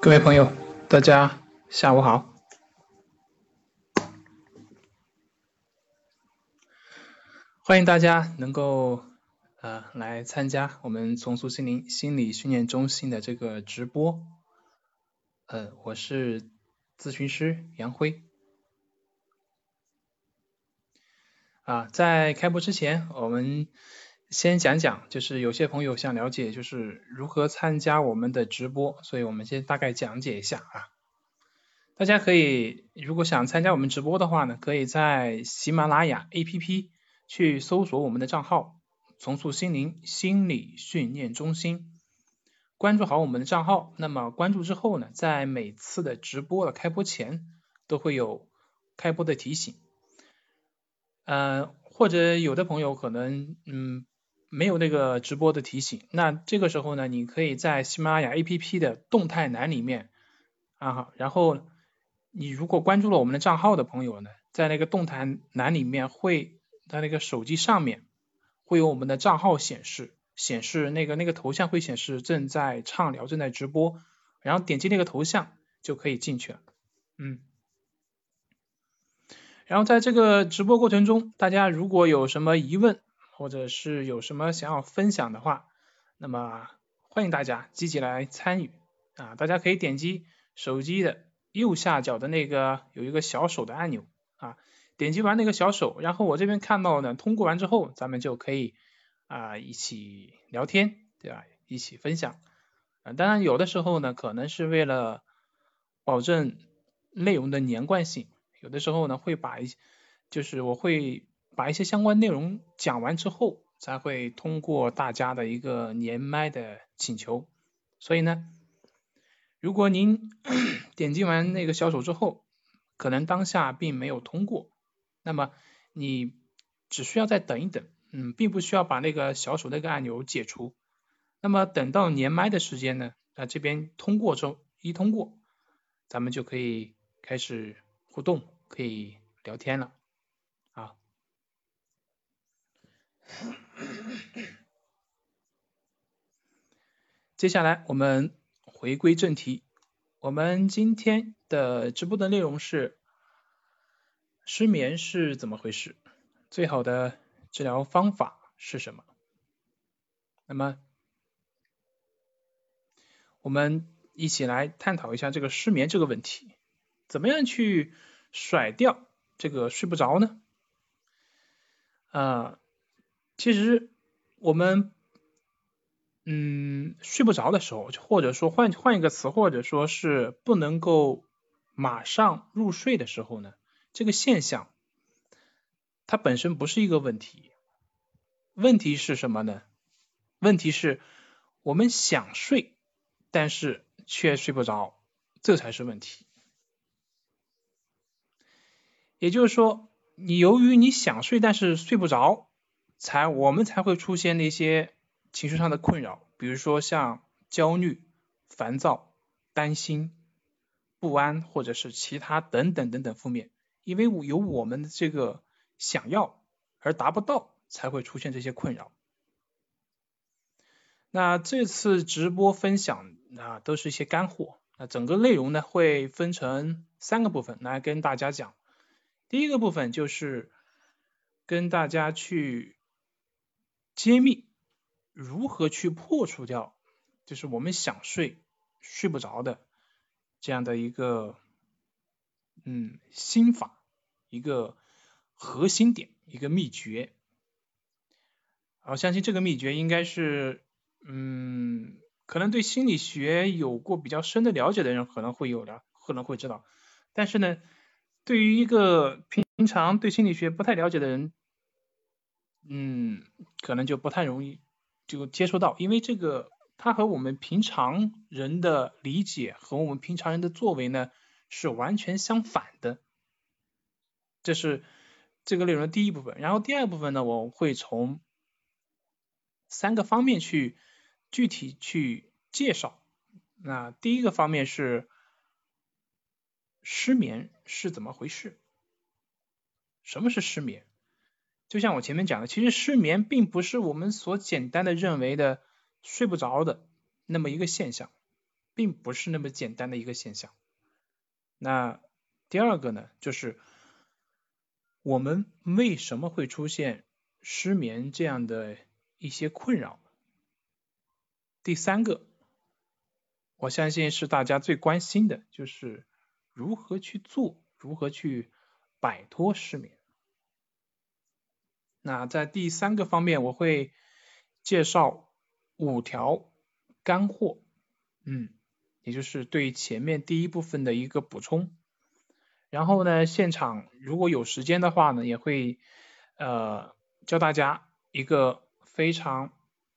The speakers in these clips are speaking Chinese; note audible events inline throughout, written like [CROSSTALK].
各位朋友，大家下午好。欢迎大家能够呃来参加我们重塑心灵心理训练中心的这个直播。呃，我是咨询师杨辉。啊，在开播之前，我们先讲讲，就是有些朋友想了解，就是如何参加我们的直播，所以我们先大概讲解一下啊。大家可以，如果想参加我们直播的话呢，可以在喜马拉雅 APP 去搜索我们的账号“重塑心灵心理训练中心”，关注好我们的账号。那么关注之后呢，在每次的直播的开播前，都会有开播的提醒。呃，或者有的朋友可能嗯。没有那个直播的提醒，那这个时候呢，你可以在喜马拉雅 APP 的动态栏里面啊，然后你如果关注了我们的账号的朋友呢，在那个动态栏里面会在那个手机上面会有我们的账号显示，显示那个那个头像会显示正在畅聊，正在直播，然后点击那个头像就可以进去了，嗯，然后在这个直播过程中，大家如果有什么疑问，或者是有什么想要分享的话，那么欢迎大家积极来参与啊！大家可以点击手机的右下角的那个有一个小手的按钮啊，点击完那个小手，然后我这边看到呢，通过完之后，咱们就可以啊一起聊天，对吧？一起分享啊。当然有的时候呢，可能是为了保证内容的连贯性，有的时候呢会把一就是我会。把一些相关内容讲完之后，才会通过大家的一个连麦的请求。所以呢，如果您 [COUGHS] 点击完那个小手之后，可能当下并没有通过，那么你只需要再等一等，嗯，并不需要把那个小手那个按钮解除。那么等到连麦的时间呢，那这边通过之后一通过，咱们就可以开始互动，可以聊天了。[COUGHS] 接下来我们回归正题，我们今天的直播的内容是失眠是怎么回事？最好的治疗方法是什么？那么我们一起来探讨一下这个失眠这个问题，怎么样去甩掉这个睡不着呢？啊。其实我们嗯睡不着的时候，或者说换换一个词，或者说是不能够马上入睡的时候呢，这个现象它本身不是一个问题。问题是什么呢？问题是我们想睡，但是却睡不着，这才是问题。也就是说，你由于你想睡，但是睡不着。才我们才会出现那些情绪上的困扰，比如说像焦虑、烦躁、担心、不安，或者是其他等等等等负面，因为有我们的这个想要而达不到，才会出现这些困扰。那这次直播分享啊，都是一些干货。那整个内容呢，会分成三个部分来跟大家讲。第一个部分就是跟大家去。揭秘如何去破除掉，就是我们想睡睡不着的这样的一个嗯心法，一个核心点，一个秘诀。我相信这个秘诀应该是嗯，可能对心理学有过比较深的了解的人可能会有的，可能会知道。但是呢，对于一个平常对心理学不太了解的人，嗯，可能就不太容易就接触到，因为这个它和我们平常人的理解和我们平常人的作为呢是完全相反的。这是这个内容的第一部分，然后第二部分呢，我会从三个方面去具体去介绍。那第一个方面是失眠是怎么回事？什么是失眠？就像我前面讲的，其实失眠并不是我们所简单的认为的睡不着的那么一个现象，并不是那么简单的一个现象。那第二个呢，就是我们为什么会出现失眠这样的一些困扰？第三个，我相信是大家最关心的，就是如何去做，如何去摆脱失眠。那在第三个方面，我会介绍五条干货，嗯，也就是对前面第一部分的一个补充。然后呢，现场如果有时间的话呢，也会呃教大家一个非常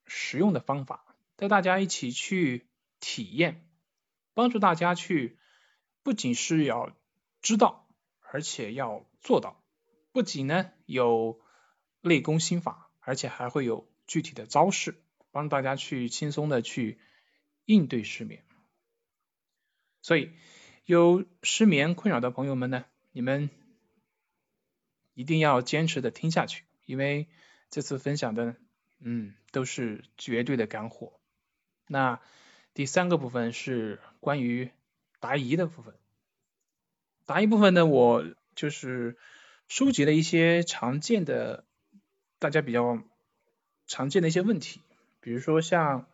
实用的方法，带大家一起去体验，帮助大家去不仅是要知道，而且要做到，不仅呢有。内功心法，而且还会有具体的招式，帮大家去轻松的去应对失眠。所以有失眠困扰的朋友们呢，你们一定要坚持的听下去，因为这次分享的，嗯，都是绝对的干货。那第三个部分是关于答疑的部分，答疑部分呢，我就是收集了一些常见的。大家比较常见的一些问题，比如说像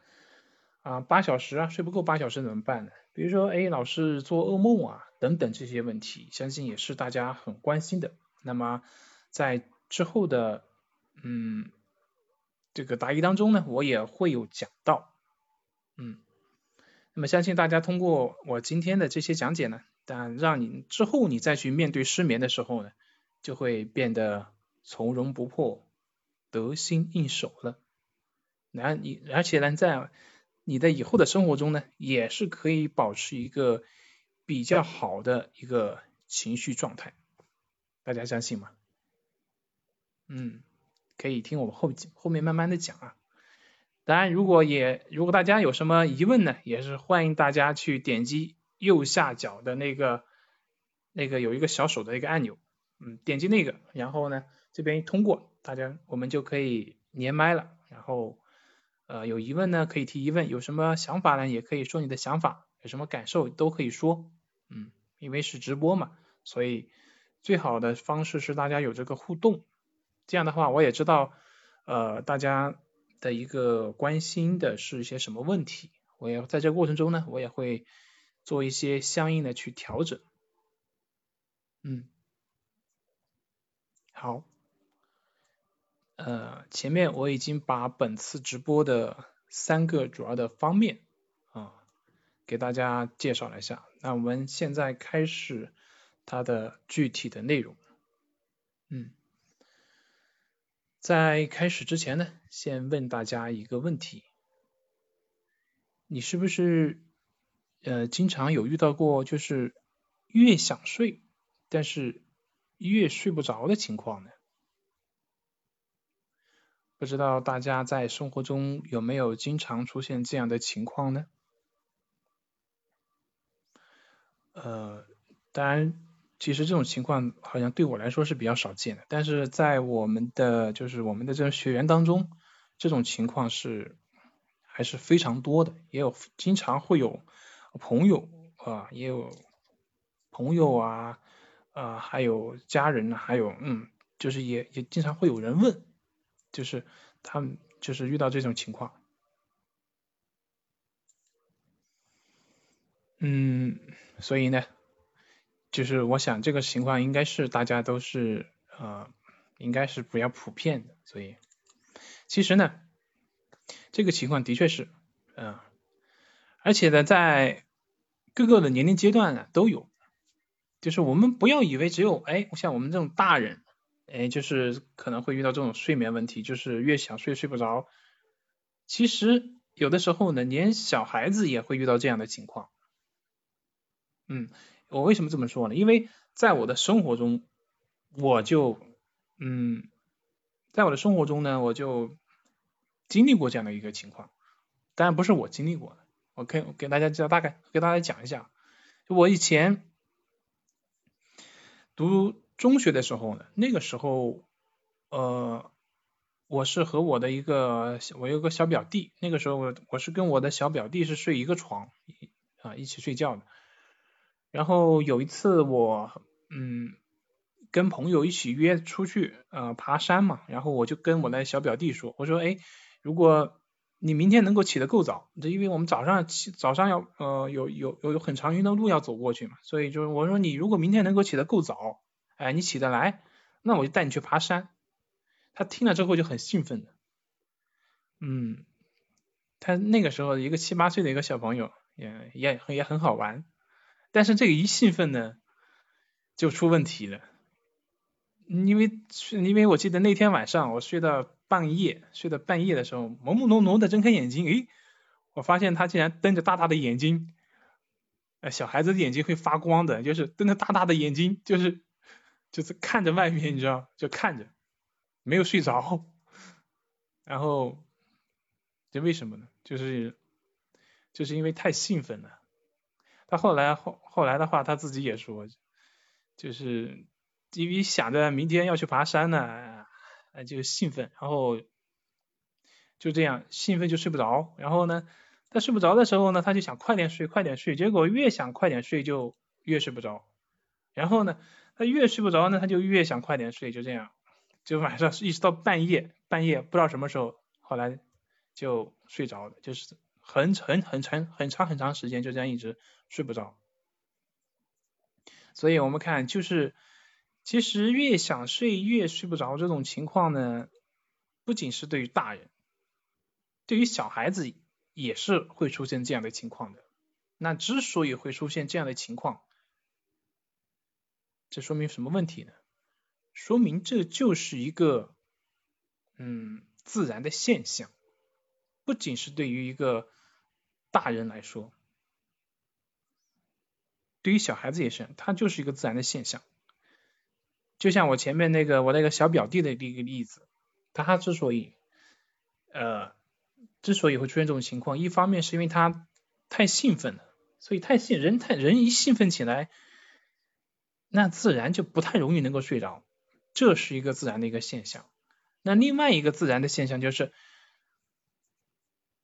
啊八小时啊睡不够八小时怎么办呢？比如说哎老是做噩梦啊等等这些问题，相信也是大家很关心的。那么在之后的嗯这个答疑当中呢，我也会有讲到，嗯，那么相信大家通过我今天的这些讲解呢，但让你之后你再去面对失眠的时候呢，就会变得从容不迫。得心应手了，然你而且呢，在你的以后的生活中呢，也是可以保持一个比较好的一个情绪状态，大家相信吗？嗯，可以听我们后后面慢慢的讲啊。当然，如果也如果大家有什么疑问呢，也是欢迎大家去点击右下角的那个那个有一个小手的一个按钮，嗯，点击那个，然后呢这边一通过。大家，我们就可以连麦了。然后，呃，有疑问呢可以提疑问，有什么想法呢也可以说你的想法，有什么感受都可以说。嗯，因为是直播嘛，所以最好的方式是大家有这个互动。这样的话，我也知道，呃，大家的一个关心的是一些什么问题。我也在这个过程中呢，我也会做一些相应的去调整。嗯，好。呃，前面我已经把本次直播的三个主要的方面啊，给大家介绍了一下。那我们现在开始它的具体的内容。嗯，在开始之前呢，先问大家一个问题：你是不是呃经常有遇到过就是越想睡，但是越睡不着的情况呢？不知道大家在生活中有没有经常出现这样的情况呢？呃，当然，其实这种情况好像对我来说是比较少见的，但是在我们的就是我们的这种学员当中，这种情况是还是非常多的，也有经常会有朋友啊，也有朋友啊，啊，还有家人，还有嗯，就是也也经常会有人问。就是他们就是遇到这种情况，嗯，所以呢，就是我想这个情况应该是大家都是呃，应该是比较普遍的，所以其实呢，这个情况的确是，嗯，而且呢，在各个的年龄阶段呢都有，就是我们不要以为只有哎，像我们这种大人。哎，就是可能会遇到这种睡眠问题，就是越想睡睡不着。其实有的时候呢，连小孩子也会遇到这样的情况。嗯，我为什么这么说呢？因为在我的生活中，我就嗯，在我的生活中呢，我就经历过这样的一个情况。当然不是我经历过的，我可以给大家讲大概给大家讲一下。我以前读。中学的时候呢，那个时候，呃，我是和我的一个我有个小表弟，那个时候我我是跟我的小表弟是睡一个床，啊，一起睡觉的。然后有一次我嗯跟朋友一起约出去呃爬山嘛，然后我就跟我的小表弟说，我说哎，如果你明天能够起得够早，这因为我们早上起早上要呃有有有有很长一段路要走过去嘛，所以就是我说你如果明天能够起得够早，哎你起得来，那我就带你去爬山。他听了之后就很兴奋的，嗯，他那个时候一个七八岁的一个小朋友也也也很好玩，但是这个一兴奋呢就出问题了，因为因为我记得那天晚上我睡到半夜，睡到半夜的时候朦朦胧胧的睁开眼睛，诶，我发现他竟然瞪着大大的眼睛，小孩子的眼睛会发光的，就是瞪着大大的眼睛，就是就是看着外面，你知道，就看着。没有睡着，然后这为什么呢？就是就是因为太兴奋了。他后来后后来的话，他自己也说，就是因为想着明天要去爬山呢，就兴奋，然后就这样兴奋就睡不着。然后呢，他睡不着的时候呢，他就想快点睡，快点睡。结果越想快点睡，就越睡不着。然后呢，他越睡不着呢，他就越想快点睡，就这样。就晚上一直到半夜，半夜不知道什么时候，后来就睡着了，就是很很很长很长很长时间就这样一直睡不着。所以我们看，就是其实越想睡越睡不着这种情况呢，不仅是对于大人，对于小孩子也是会出现这样的情况的。那之所以会出现这样的情况，这说明什么问题呢？说明这就是一个嗯自然的现象，不仅是对于一个大人来说，对于小孩子也是，它就是一个自然的现象。就像我前面那个我那个小表弟的一个例子，他之所以呃之所以会出现这种情况，一方面是因为他太兴奋了，所以太兴人太人一兴奋起来，那自然就不太容易能够睡着。这是一个自然的一个现象。那另外一个自然的现象就是，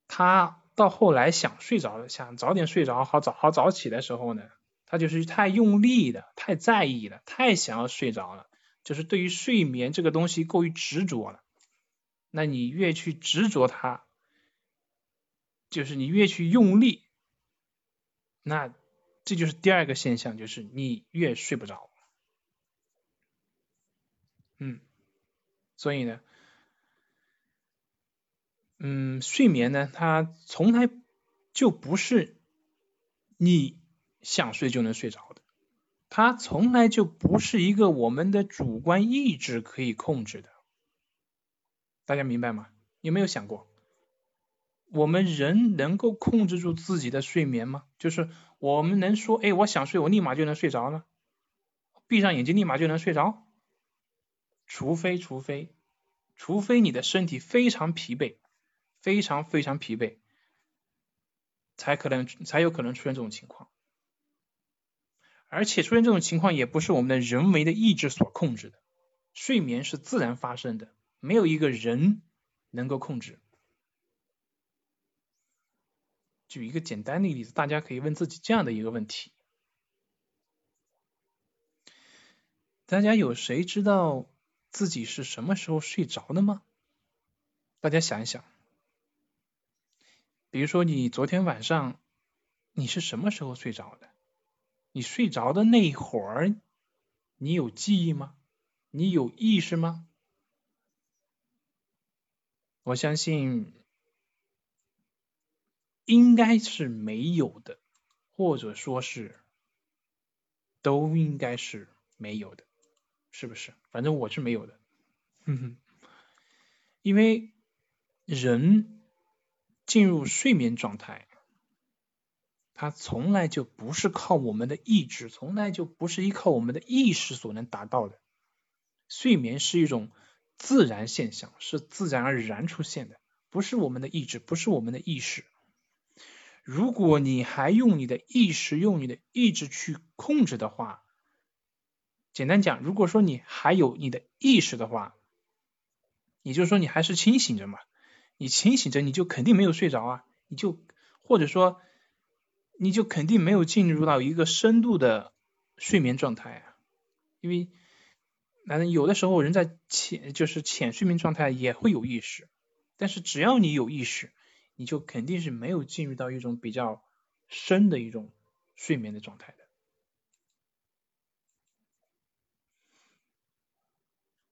他到后来想睡着了，想早点睡着，好早好早起的时候呢，他就是太用力的，太在意了，太想要睡着了，就是对于睡眠这个东西过于执着了。那你越去执着它，就是你越去用力，那这就是第二个现象，就是你越睡不着。嗯，所以呢，嗯，睡眠呢，它从来就不是你想睡就能睡着的，它从来就不是一个我们的主观意志可以控制的。大家明白吗？有没有想过，我们人能够控制住自己的睡眠吗？就是我们能说，哎，我想睡，我立马就能睡着了，闭上眼睛立马就能睡着？除非，除非，除非你的身体非常疲惫，非常非常疲惫，才可能才有可能出现这种情况。而且出现这种情况也不是我们的人为的意志所控制的，睡眠是自然发生的，没有一个人能够控制。举一个简单的例子，大家可以问自己这样的一个问题：大家有谁知道？自己是什么时候睡着的吗？大家想一想，比如说你昨天晚上你是什么时候睡着的？你睡着的那一会儿，你有记忆吗？你有意识吗？我相信应该是没有的，或者说是都应该是没有的。是不是？反正我是没有的，哼哼。因为人进入睡眠状态，他从来就不是靠我们的意志，从来就不是依靠我们的意识所能达到的。睡眠是一种自然现象，是自然而然出现的，不是我们的意志，不是我们的意识。如果你还用你的意识、用你的意志去控制的话，简单讲，如果说你还有你的意识的话，也就是说你还是清醒着嘛，你清醒着你就肯定没有睡着啊，你就或者说你就肯定没有进入到一个深度的睡眠状态啊，因为那有的时候人在浅就是浅睡眠状态也会有意识，但是只要你有意识，你就肯定是没有进入到一种比较深的一种睡眠的状态的。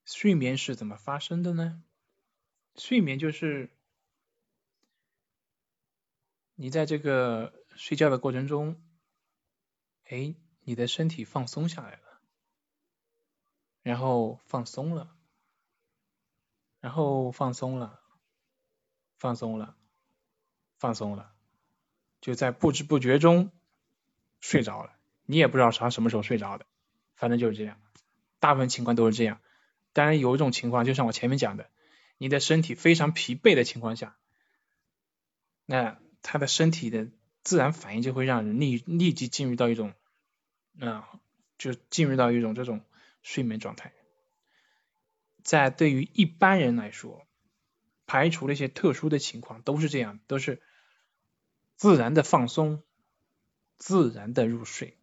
睡眠是怎么发生的呢？睡眠就是你在这个睡觉的过程中，哎，你的身体放松下来了，然后放松了，然后放松了，放松了，放松了，就在不知不觉中睡着了。你也不知道啥什么时候睡着的，反正就是这样，大部分情况都是这样。当然有一种情况，就像我前面讲的。你的身体非常疲惫的情况下，那他的身体的自然反应就会让人立立即进入到一种，啊，就进入到一种这种睡眠状态。在对于一般人来说，排除了一些特殊的情况，都是这样，都是自然的放松，自然的入睡，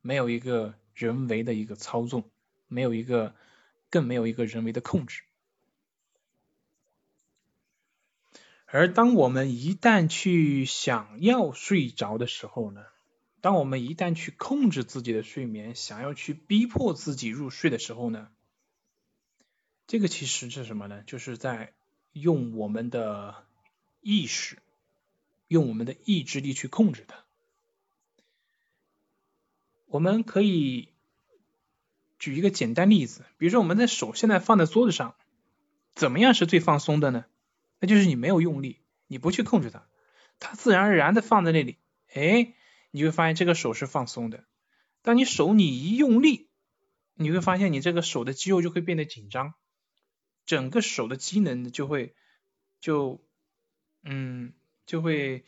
没有一个人为的一个操纵，没有一个，更没有一个人为的控制。而当我们一旦去想要睡着的时候呢，当我们一旦去控制自己的睡眠，想要去逼迫自己入睡的时候呢，这个其实是什么呢？就是在用我们的意识，用我们的意志力去控制它。我们可以举一个简单例子，比如说我们的手现在放在桌子上，怎么样是最放松的呢？那就是你没有用力，你不去控制它，它自然而然的放在那里，哎，你会发现这个手是放松的。当你手你一用力，你会发现你这个手的肌肉就会变得紧张，整个手的机能就会就嗯就会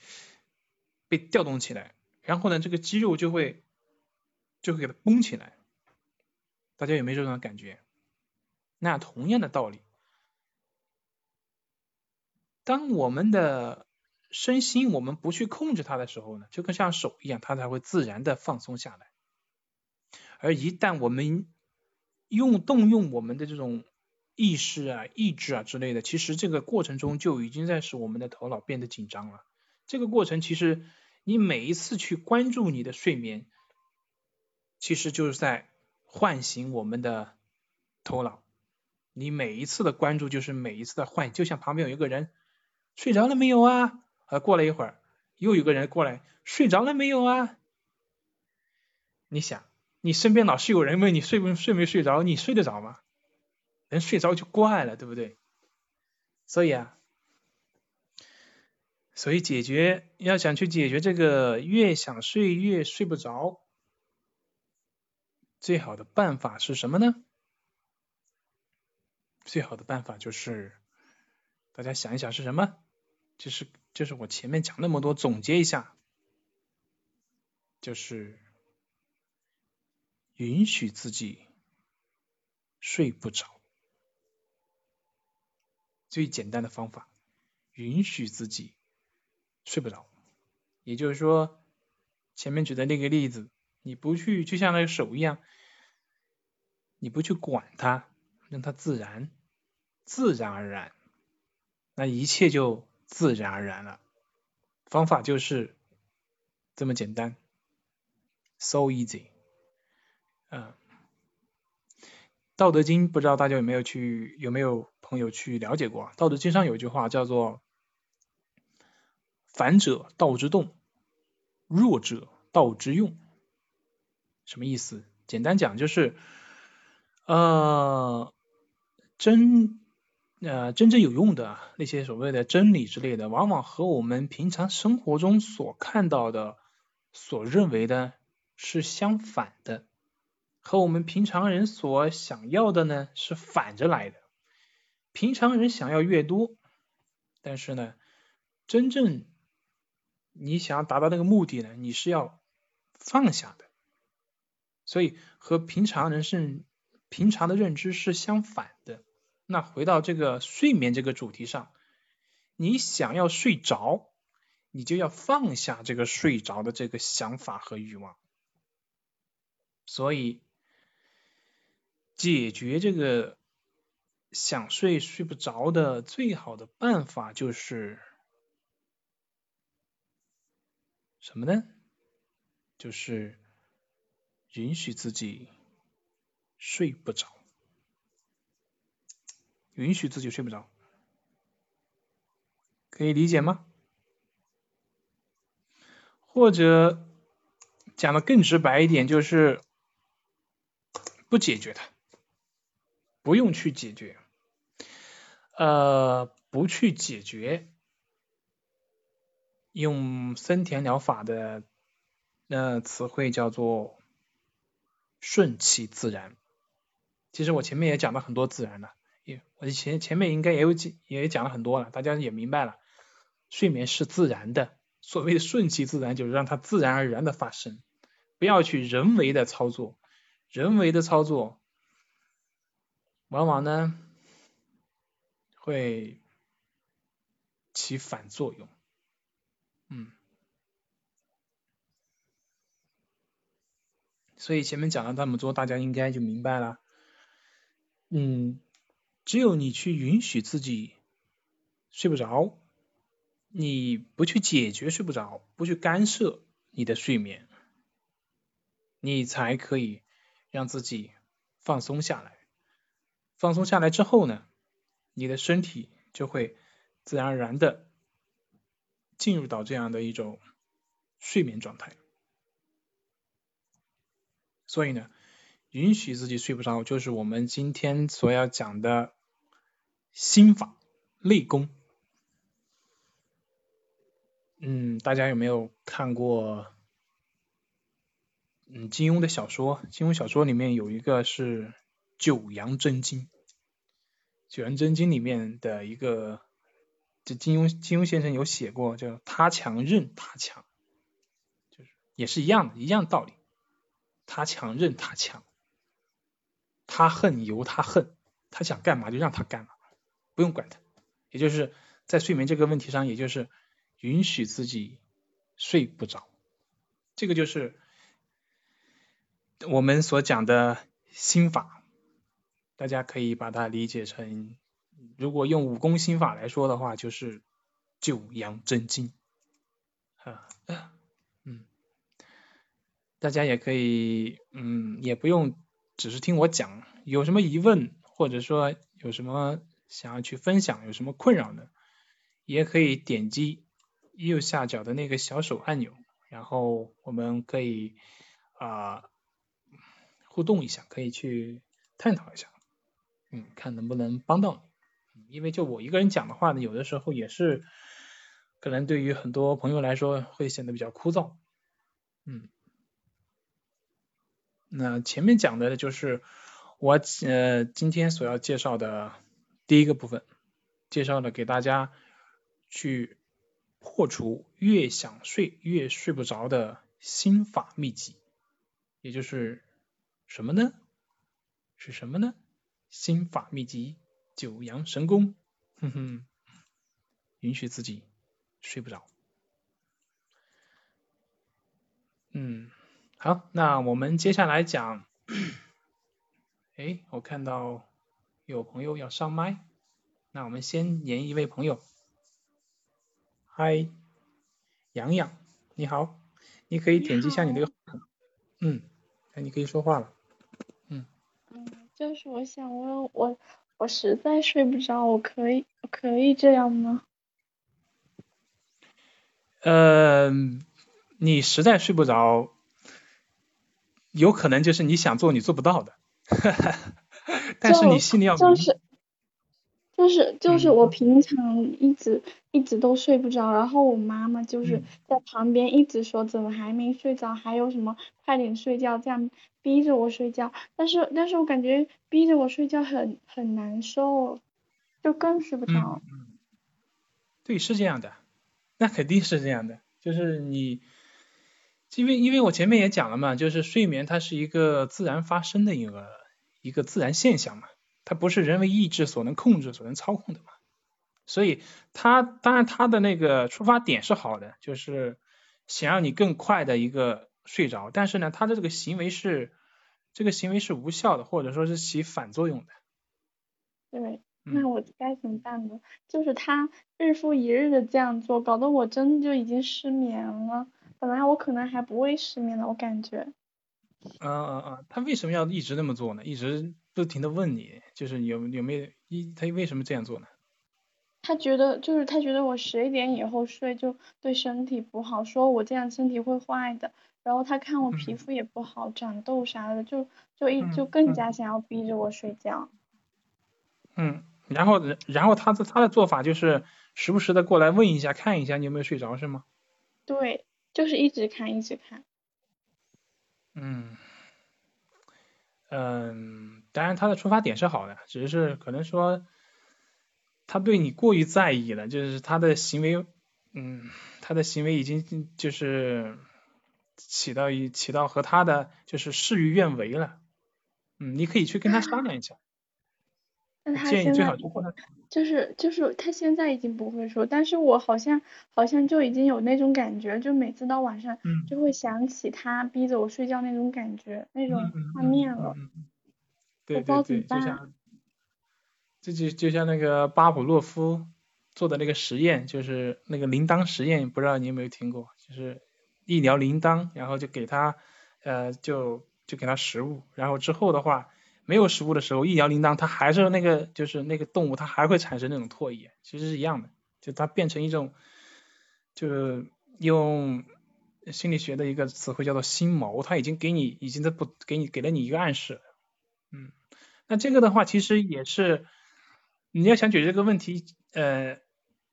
被调动起来，然后呢这个肌肉就会就会给它绷起来。大家有没有这种感觉？那同样的道理。当我们的身心我们不去控制它的时候呢，就跟像手一样，它才会自然的放松下来。而一旦我们用动用我们的这种意识啊、意志啊之类的，其实这个过程中就已经在使我们的头脑变得紧张了。这个过程其实你每一次去关注你的睡眠，其实就是在唤醒我们的头脑。你每一次的关注就是每一次的唤，就像旁边有一个人。睡着了没有啊？啊，过了一会儿，又有个人过来，睡着了没有啊？你想，你身边老是有人问你睡不睡没睡着，你睡得着吗？人睡着就怪了，对不对？所以啊，所以解决要想去解决这个越想睡越睡不着，最好的办法是什么呢？最好的办法就是大家想一想是什么？就是就是我前面讲那么多，总结一下，就是允许自己睡不着，最简单的方法，允许自己睡不着。也就是说，前面举的那个例子，你不去，就像那个手一样，你不去管它，让它自然，自然而然，那一切就。自然而然了，方法就是这么简单，so easy。嗯，《道德经》不知道大家有没有去，有没有朋友去了解过？《道德经》上有一句话叫做“反者道之动，弱者道之用”，什么意思？简单讲就是，呃，真。呃，真正有用的那些所谓的真理之类的，往往和我们平常生活中所看到的、所认为的是相反的，和我们平常人所想要的呢是反着来的。平常人想要越多，但是呢，真正你想要达到那个目的呢，你是要放下的。所以和平常人是平常的认知是相反的。那回到这个睡眠这个主题上，你想要睡着，你就要放下这个睡着的这个想法和欲望。所以，解决这个想睡睡不着的最好的办法就是什么呢？就是允许自己睡不着，允许自己睡不着，可以理解吗？或者讲的更直白一点，就是不解决它，不用去解决，呃，不去解决，用森田疗法的那词汇叫做顺其自然。其实我前面也讲了很多自然了，也我前前面应该也有讲也讲了很多了，大家也明白了，睡眠是自然的。所谓的顺其自然，就是让它自然而然的发生，不要去人为的操作，人为的操作，往往呢会起反作用，嗯，所以前面讲了那么多，大家应该就明白了，嗯，只有你去允许自己睡不着。你不去解决睡不着，不去干涉你的睡眠，你才可以让自己放松下来。放松下来之后呢，你的身体就会自然而然的进入到这样的一种睡眠状态。所以呢，允许自己睡不着，就是我们今天所要讲的心法内功。嗯，大家有没有看过嗯金庸的小说？金庸小说里面有一个是《九阳真经》，《九阳真经》里面的一个，就金庸金庸先生有写过，叫他强任他强，就是也是一样的，一样道理。他强任他强，他恨由他恨，他想干嘛就让他干嘛，不用管他。也就是在睡眠这个问题上，也就是。允许自己睡不着，这个就是我们所讲的心法。大家可以把它理解成，如果用武功心法来说的话，就是九阳真经。啊，嗯，大家也可以，嗯，也不用只是听我讲，有什么疑问，或者说有什么想要去分享，有什么困扰的，也可以点击。右下角的那个小手按钮，然后我们可以啊互动一下，可以去探讨一下，嗯，看能不能帮到你。因为就我一个人讲的话呢，有的时候也是可能对于很多朋友来说会显得比较枯燥，嗯。那前面讲的就是我呃今天所要介绍的第一个部分，介绍了给大家去。破除越想睡越睡不着的心法秘籍，也就是什么呢？是什么呢？心法秘籍九阳神功，[LAUGHS] 哼哼，允许自己睡不着。嗯，好，那我们接下来讲，[COUGHS] 哎，我看到有朋友要上麦，那我们先连一位朋友。嗨，洋洋，你好，你可以点击一下你那个，嗯，哎，你可以说话了，就是我想问我，我实在睡不着，我可以可以这样吗？呃，你实在睡不着，有可能就是你想做你做不到的，[LAUGHS] 但是你心里要就是。就是就是我平常一直一直都睡不着，然后我妈妈就是在旁边一直说怎么还没睡着，还有什么快点睡觉，这样逼着我睡觉。但是但是我感觉逼着我睡觉很很难受，就更睡不着。对，是这样的，那肯定是这样的，就是你，因为因为我前面也讲了嘛，就是睡眠它是一个自然发生的一个一个自然现象嘛。它不是人为意志所能控制、所能操控的嘛，所以它当然它的那个出发点是好的，就是想让你更快的一个睡着，但是呢，它的这个行为是这个行为是无效的，或者说是起反作用的。对，那我该怎么办呢？就是他日复一日的这样做，搞得我真的就已经失眠了。本来我可能还不会失眠的，我感觉。嗯嗯嗯！他为什么要一直那么做呢？一直不停的问你，就是有有没有一他为什么这样做呢？他觉得就是他觉得我十一点以后睡就对身体不好，说我这样身体会坏的。然后他看我皮肤也不好，长痘啥的，就就一就更加想要逼着我睡觉。嗯，然后然后他的他的做法就是时不时的过来问一下，看一下你有没有睡着，是吗？对，就是一直看一直看。嗯，嗯，当然他的出发点是好的，只是可能说他对你过于在意了，就是他的行为，嗯，他的行为已经就是起到一起到和他的就是事与愿违了，嗯，你可以去跟他商量一下。[LAUGHS] 建议最好就是就是他现在已经不会说，但是我好像好像就已经有那种感觉，就每次到晚上就会想起他逼着我睡觉那种感觉那种画面了。对对对，就像这就就像那个巴甫洛夫做的那个实验，就是那个铃铛实验，不知道你有没有听过？就是一聊铃铛，然后就给他呃就就给他食物，然后之后的话。没有食物的时候，一摇铃铛，它还是那个，就是那个动物，它还会产生那种唾液，其实是一样的，就它变成一种，就是用心理学的一个词汇叫做心锚，它已经给你，已经在不给你给了你一个暗示，嗯，那这个的话，其实也是你要想解决这个问题，呃，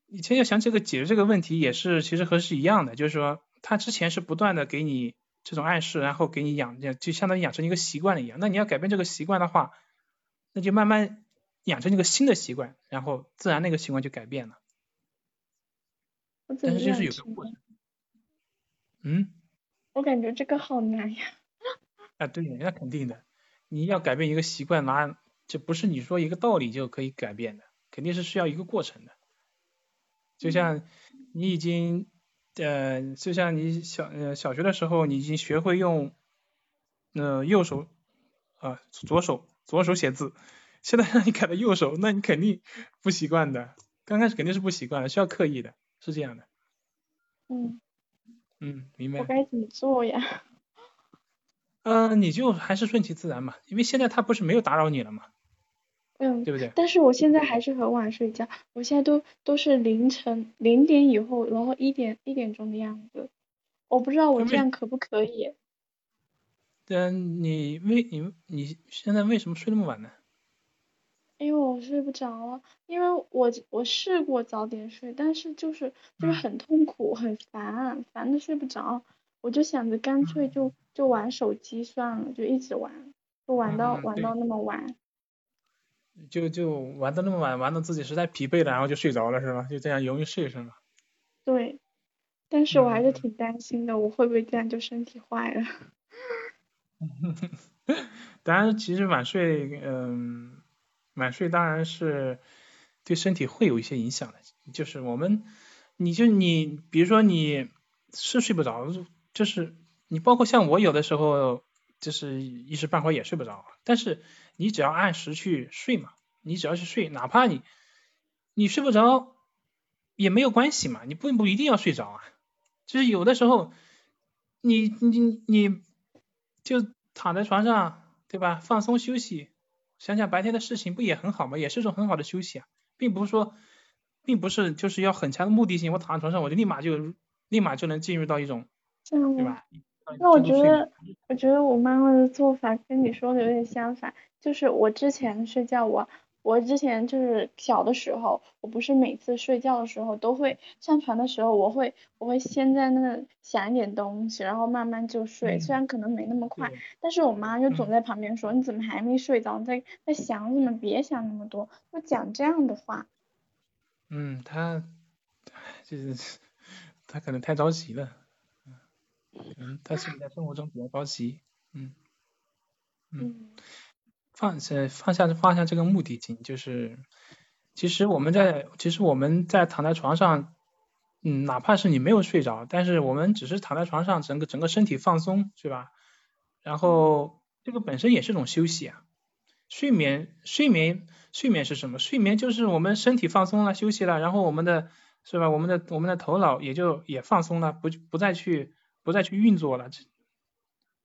以前要想这个解决这个问题，也是其实和是一样的，就是说，他之前是不断的给你。这种暗示，然后给你养，就相当于养成一个习惯了一样。那你要改变这个习惯的话，那就慢慢养成一个新的习惯，然后自然那个习惯就改变了。但是就是有个过程。嗯？我感觉这个好难呀。啊，对，那肯定的。你要改变一个习惯，拿这不是你说一个道理就可以改变的，肯定是需要一个过程的。就像你已经。呃，就像你小呃小学的时候，你已经学会用呃右手啊左手左手写字，现在让你改到右手，那你肯定不习惯的，刚开始肯定是不习惯的，需要刻意的，是这样的。嗯。嗯，明白。我该怎么做呀？嗯，你就还是顺其自然嘛，因为现在他不是没有打扰你了嘛。嗯，对不对？但是我现在还是很晚睡觉，我现在都都是凌晨零点以后，然后一点一点钟的样子，我不知道我这样可不可以。嗯，你为你你现在为什么睡那么晚呢？因为我睡不着了，因为我我试过早点睡，但是就是就是很痛苦很烦，烦的睡不着，我就想着干脆就就玩手机算了，就一直玩，就玩到玩到那么晚。就就玩到那么晚，玩到自己实在疲惫了，然后就睡着了，是吧？就这样容易睡，是吗？对，但是我还是挺担心的，我会不会这样就身体坏了？[LAUGHS] 当然，其实晚睡，嗯，晚睡当然是对身体会有一些影响的。就是我们，你就你，比如说你是睡不着，就是你包括像我有的时候，就是一时半会儿也睡不着，但是。你只要按时去睡嘛，你只要去睡，哪怕你你睡不着也没有关系嘛，你并不一定要睡着啊。就是有的时候，你你你就躺在床上，对吧？放松休息，想想白天的事情，不也很好吗？也是一种很好的休息啊，并不是说，并不是就是要很强的目的性。我躺在床上，我就立马就立马就能进入到一种，对吧？那我觉得，我觉得我妈妈的做法跟你说的有点相反。就是我之前睡觉，我我之前就是小的时候，我不是每次睡觉的时候都会上床的时候，我会我会先在那想一点东西，然后慢慢就睡。虽然可能没那么快，但是我妈就总在旁边说：“你怎么还没睡着？在在想什么？别想那么多。”就讲这样的话。嗯，他就是 [LAUGHS] 他可能太着急了。嗯，但是你在生活中比较着急，嗯，嗯，放下放下放下这个目的性，就是其实我们在其实我们在躺在床上，嗯，哪怕是你没有睡着，但是我们只是躺在床上，整个整个身体放松，是吧？然后这个本身也是种休息啊。睡眠睡眠睡眠是什么？睡眠就是我们身体放松了，休息了，然后我们的是吧？我们的我们的头脑也就也放松了，不不再去不再去运作了，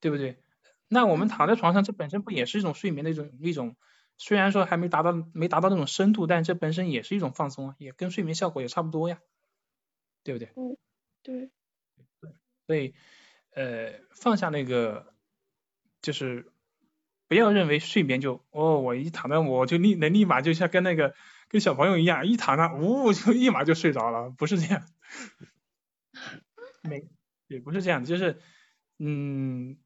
对不对？那我们躺在床上，这本身不也是一种睡眠的一种一种，虽然说还没达到没达到那种深度，但这本身也是一种放松啊，也跟睡眠效果也差不多呀，对不对？嗯，对。所以呃放下那个就是。不要认为睡眠就哦，我一躺那我就立能立马就像跟那个跟小朋友一样，一躺那呜就立马就睡着了，不是这样，[LAUGHS] 没也不是这样，就是嗯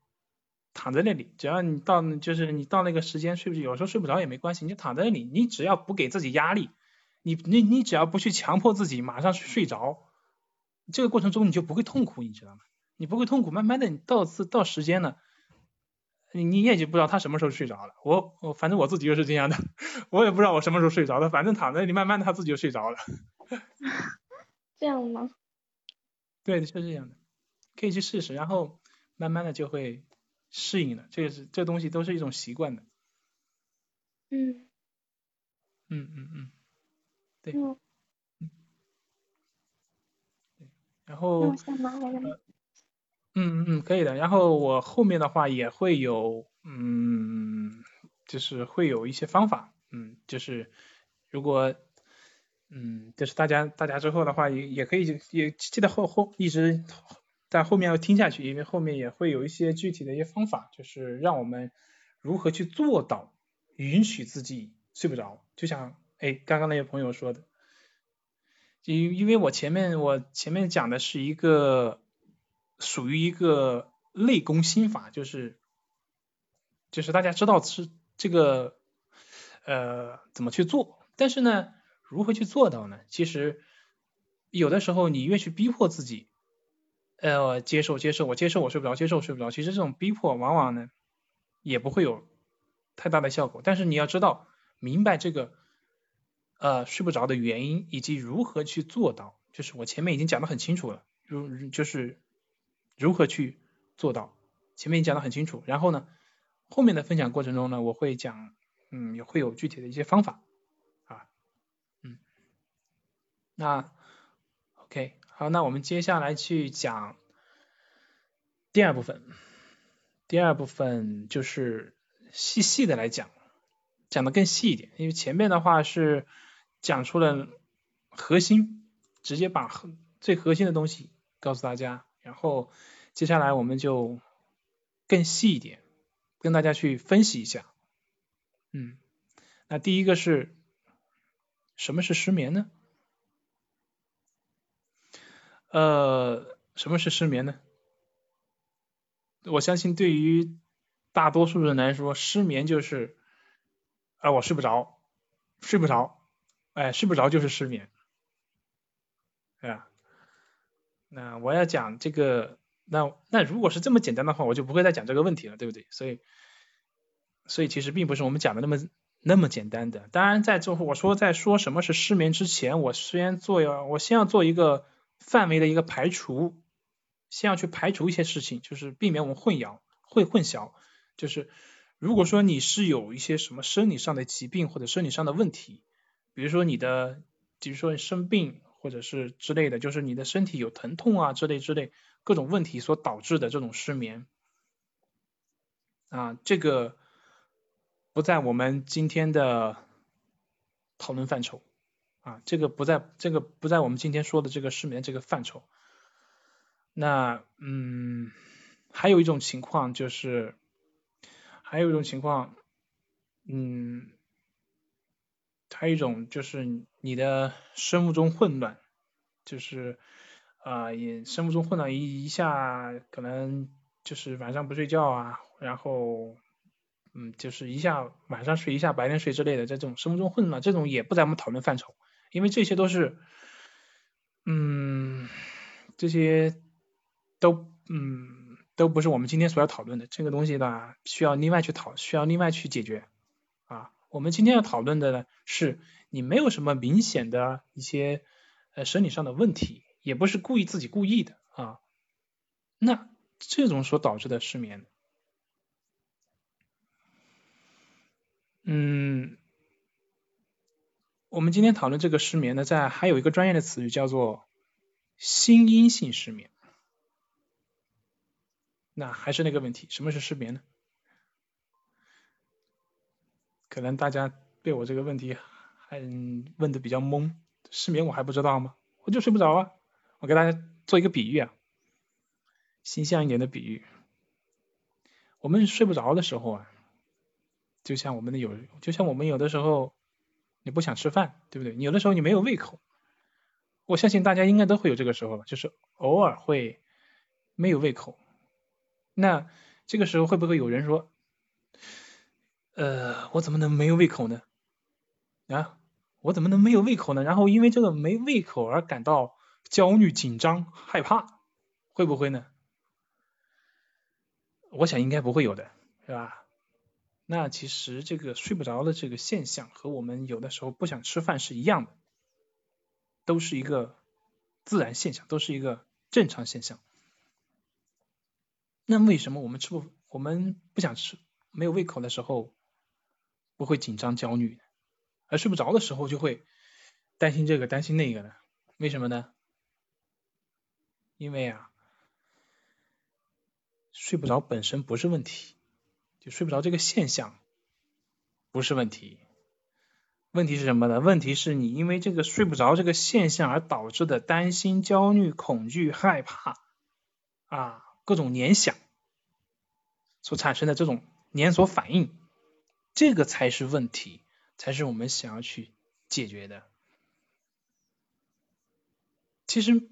躺在那里，只要你到就是你到那个时间睡不着，有时候睡不着也没关系，你就躺在那里，你只要不给自己压力，你你你只要不去强迫自己马上去睡着，这个过程中你就不会痛苦，你知道吗？你不会痛苦，慢慢的你到次到时间了。你你也就不知道他什么时候睡着了，我我反正我自己就是这样的，我也不知道我什么时候睡着的，反正躺在那里慢慢的他自己就睡着了。[LAUGHS] 这样吗？对，就是这样的，可以去试试，然后慢慢的就会适应了，这个是这东西都是一种习惯的。嗯。嗯嗯嗯。对。嗯。对。然后。嗯嗯可以的。然后我后面的话也会有，嗯，就是会有一些方法，嗯，就是如果，嗯，就是大家大家之后的话也也可以也记得后后一直但后面要听下去，因为后面也会有一些具体的一些方法，就是让我们如何去做到允许自己睡不着。就像哎刚刚那位朋友说的，因因为我前面我前面讲的是一个。属于一个内功心法，就是就是大家知道是这个呃怎么去做，但是呢，如何去做到呢？其实有的时候你越去逼迫自己，呃接受接受我接受我睡不着，接受睡不着，其实这种逼迫往往呢也不会有太大的效果。但是你要知道明白这个呃睡不着的原因以及如何去做到，就是我前面已经讲的很清楚了，如就是。如何去做到？前面讲的很清楚，然后呢，后面的分享过程中呢，我会讲，嗯，也会有具体的一些方法，啊，嗯，那，OK，好，那我们接下来去讲第二部分，第二部分就是细细的来讲，讲的更细一点，因为前面的话是讲出了核心，直接把最核心的东西告诉大家。然后接下来我们就更细一点，跟大家去分析一下。嗯，那第一个是什么是失眠呢？呃，什么是失眠呢？我相信对于大多数人来说，失眠就是啊我睡不着，睡不着，哎睡不着就是失眠，对吧？那我要讲这个，那那如果是这么简单的话，我就不会再讲这个问题了，对不对？所以，所以其实并不是我们讲的那么那么简单的。当然，在最后我说在说什么是失眠之前，我先做要我先要做一个范围的一个排除，先要去排除一些事情，就是避免我们混淆会混淆。就是如果说你是有一些什么生理上的疾病或者生理上的问题，比如说你的，比如说你生病。或者是之类的，就是你的身体有疼痛啊之类之类各种问题所导致的这种失眠啊，这个不在我们今天的讨论范畴啊，这个不在这个不在我们今天说的这个失眠这个范畴。那嗯，还有一种情况就是，还有一种情况，嗯。还有一种就是你的生物钟混乱，就是啊，也生物钟混乱一一下可能就是晚上不睡觉啊，然后嗯，就是一下晚上睡一下白天睡之类的，这种生物钟混乱，这种也不在我们讨论范畴，因为这些都是嗯，这些都嗯都不是我们今天所要讨论的，这个东西呢需要另外去讨，需要另外去解决啊。我们今天要讨论的呢，是你没有什么明显的一些呃生理上的问题，也不是故意自己故意的啊，那这种所导致的失眠，嗯，我们今天讨论这个失眠呢，在还有一个专业的词语叫做心因性失眠。那还是那个问题，什么是失眠呢？可能大家对我这个问题还问的比较懵，失眠我还不知道吗？我就睡不着啊！我给大家做一个比喻啊，形象一点的比喻，我们睡不着的时候啊，就像我们的有，就像我们有的时候你不想吃饭，对不对？有的时候你没有胃口，我相信大家应该都会有这个时候吧，就是偶尔会没有胃口。那这个时候会不会有人说，呃，我怎么能没有胃口呢？啊，我怎么能没有胃口呢？然后因为这个没胃口而感到焦虑、紧张、害怕，会不会呢？我想应该不会有的，是吧？那其实这个睡不着的这个现象和我们有的时候不想吃饭是一样的，都是一个自然现象，都是一个正常现象。那为什么我们吃不我们不想吃没有胃口的时候不会紧张焦虑，而睡不着的时候就会担心这个担心那个呢？为什么呢？因为啊，睡不着本身不是问题，就睡不着这个现象不是问题。问题是什么呢？问题是你因为这个睡不着这个现象而导致的担心、焦虑、恐惧、害怕啊。各种联想所产生的这种连锁反应，这个才是问题，才是我们想要去解决的。其实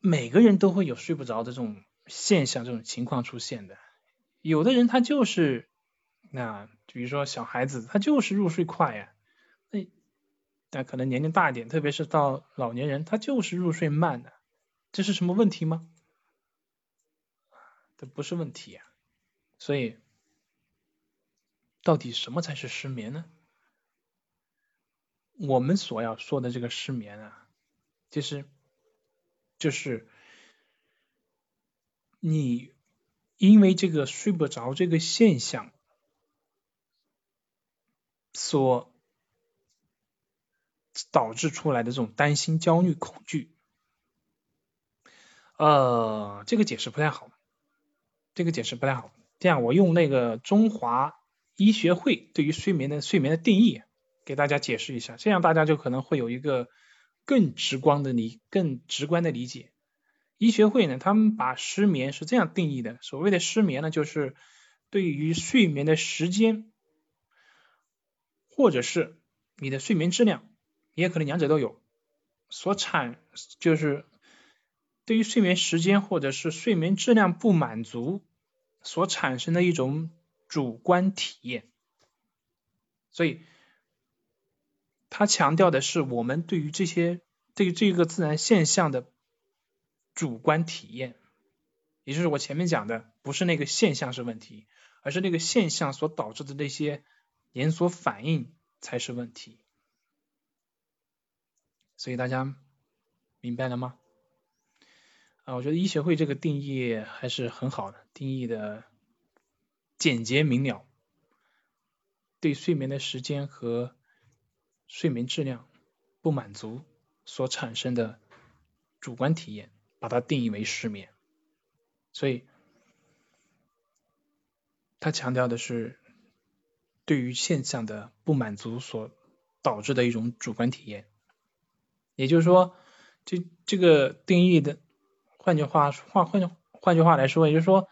每个人都会有睡不着的这种现象、这种情况出现的。有的人他就是，那比如说小孩子，他就是入睡快呀。那但可能年龄大一点，特别是到老年人，他就是入睡慢的。这是什么问题吗？这不是问题呀，所以到底什么才是失眠呢？我们所要说的这个失眠啊，其实就是你因为这个睡不着这个现象所导致出来的这种担心、焦虑、恐惧。呃，这个解释不太好。这个解释不太好，这样我用那个中华医学会对于睡眠的睡眠的定义给大家解释一下，这样大家就可能会有一个更直观的理更直观的理解。医学会呢，他们把失眠是这样定义的，所谓的失眠呢，就是对于睡眠的时间，或者是你的睡眠质量，也可能两者都有，所产就是对于睡眠时间或者是睡眠质量不满足。所产生的一种主观体验，所以他强调的是我们对于这些对于这个自然现象的主观体验，也就是我前面讲的，不是那个现象是问题，而是那个现象所导致的那些连锁反应才是问题。所以大家明白了吗？啊，我觉得医学会这个定义还是很好的，定义的简洁明了，对睡眠的时间和睡眠质量不满足所产生的主观体验，把它定义为失眠。所以，他强调的是对于现象的不满足所导致的一种主观体验。也就是说，这这个定义的。换句话换换换句话来说，也就是说，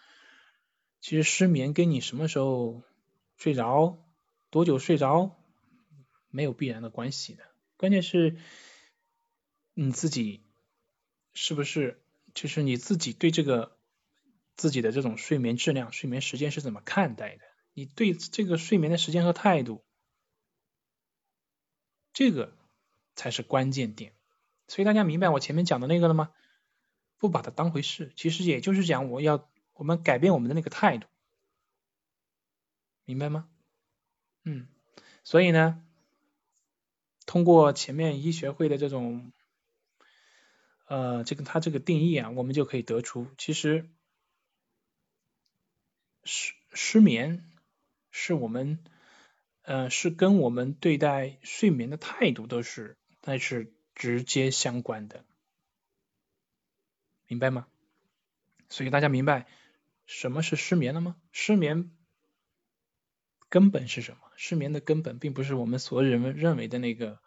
其实失眠跟你什么时候睡着、多久睡着没有必然的关系的。关键是你自己是不是，就是你自己对这个自己的这种睡眠质量、睡眠时间是怎么看待的？你对这个睡眠的时间和态度，这个才是关键点。所以大家明白我前面讲的那个了吗？不把它当回事，其实也就是讲，我要我们改变我们的那个态度，明白吗？嗯，所以呢，通过前面医学会的这种，呃，这个它这个定义啊，我们就可以得出，其实失失眠是我们，呃，是跟我们对待睡眠的态度都是，那是直接相关的，明白吗？所以大家明白什么是失眠了吗？失眠根本是什么？失眠的根本并不是我们所有人认为的那个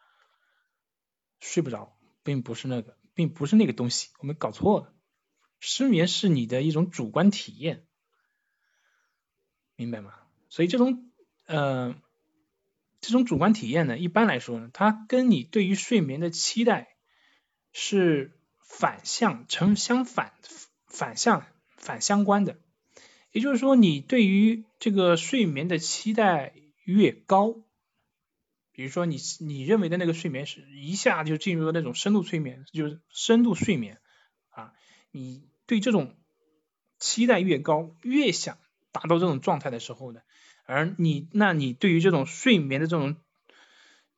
睡不着，并不是那个，并不是那个东西，我们搞错了。失眠是你的一种主观体验，明白吗？所以这种呃这种主观体验呢，一般来说呢，它跟你对于睡眠的期待是反向成相反反向反相关的。也就是说，你对于这个睡眠的期待。越高，比如说你你认为的那个睡眠是一下就进入了那种深度催眠，就是深度睡眠啊，你对这种期待越高，越想达到这种状态的时候呢，而你那你对于这种睡眠的这种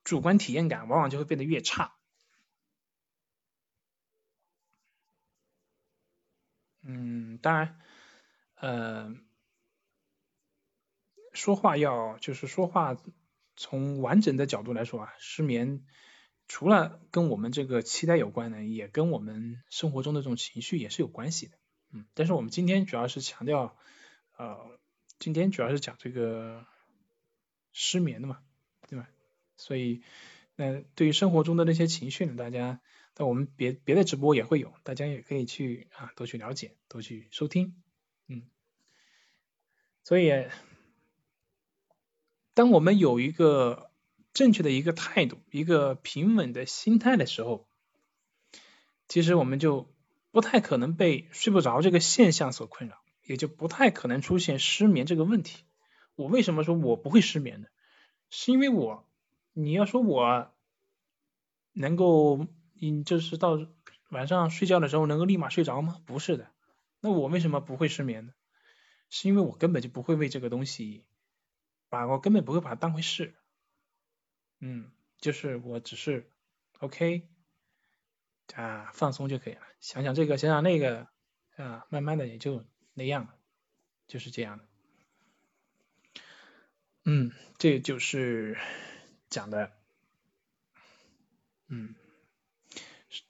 主观体验感，往往就会变得越差。嗯，当然，呃。说话要就是说话，从完整的角度来说啊，失眠除了跟我们这个期待有关呢，也跟我们生活中的这种情绪也是有关系的，嗯，但是我们今天主要是强调，呃，今天主要是讲这个失眠的嘛，对吧？所以那对于生活中的那些情绪呢，大家在我们别别的直播也会有，大家也可以去啊多去了解，多去收听，嗯，所以。当我们有一个正确的一个态度，一个平稳的心态的时候，其实我们就不太可能被睡不着这个现象所困扰，也就不太可能出现失眠这个问题。我为什么说我不会失眠呢？是因为我，你要说我能够，你就是到晚上睡觉的时候能够立马睡着吗？不是的。那我为什么不会失眠呢？是因为我根本就不会为这个东西。把我根本不会把它当回事，嗯，就是我只是 OK 啊，放松就可以了，想想这个，想想那个啊，慢慢的也就那样，就是这样的。嗯，这就是讲的，嗯，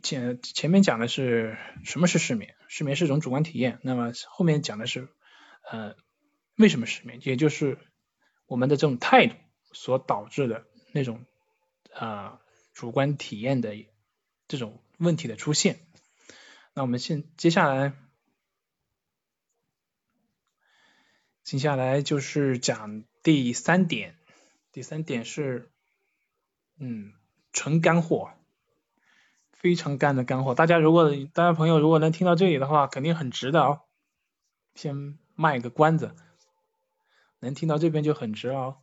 前前面讲的是什么是失眠，失眠是一种主观体验，那么后面讲的是呃为什么失眠，也就是。我们的这种态度所导致的那种啊主观体验的这种问题的出现，那我们现接下来接下来就是讲第三点，第三点是嗯纯干货，非常干的干货。大家如果大家朋友如果能听到这里的话，肯定很值的哦。先卖个关子。能听到这边就很值哦，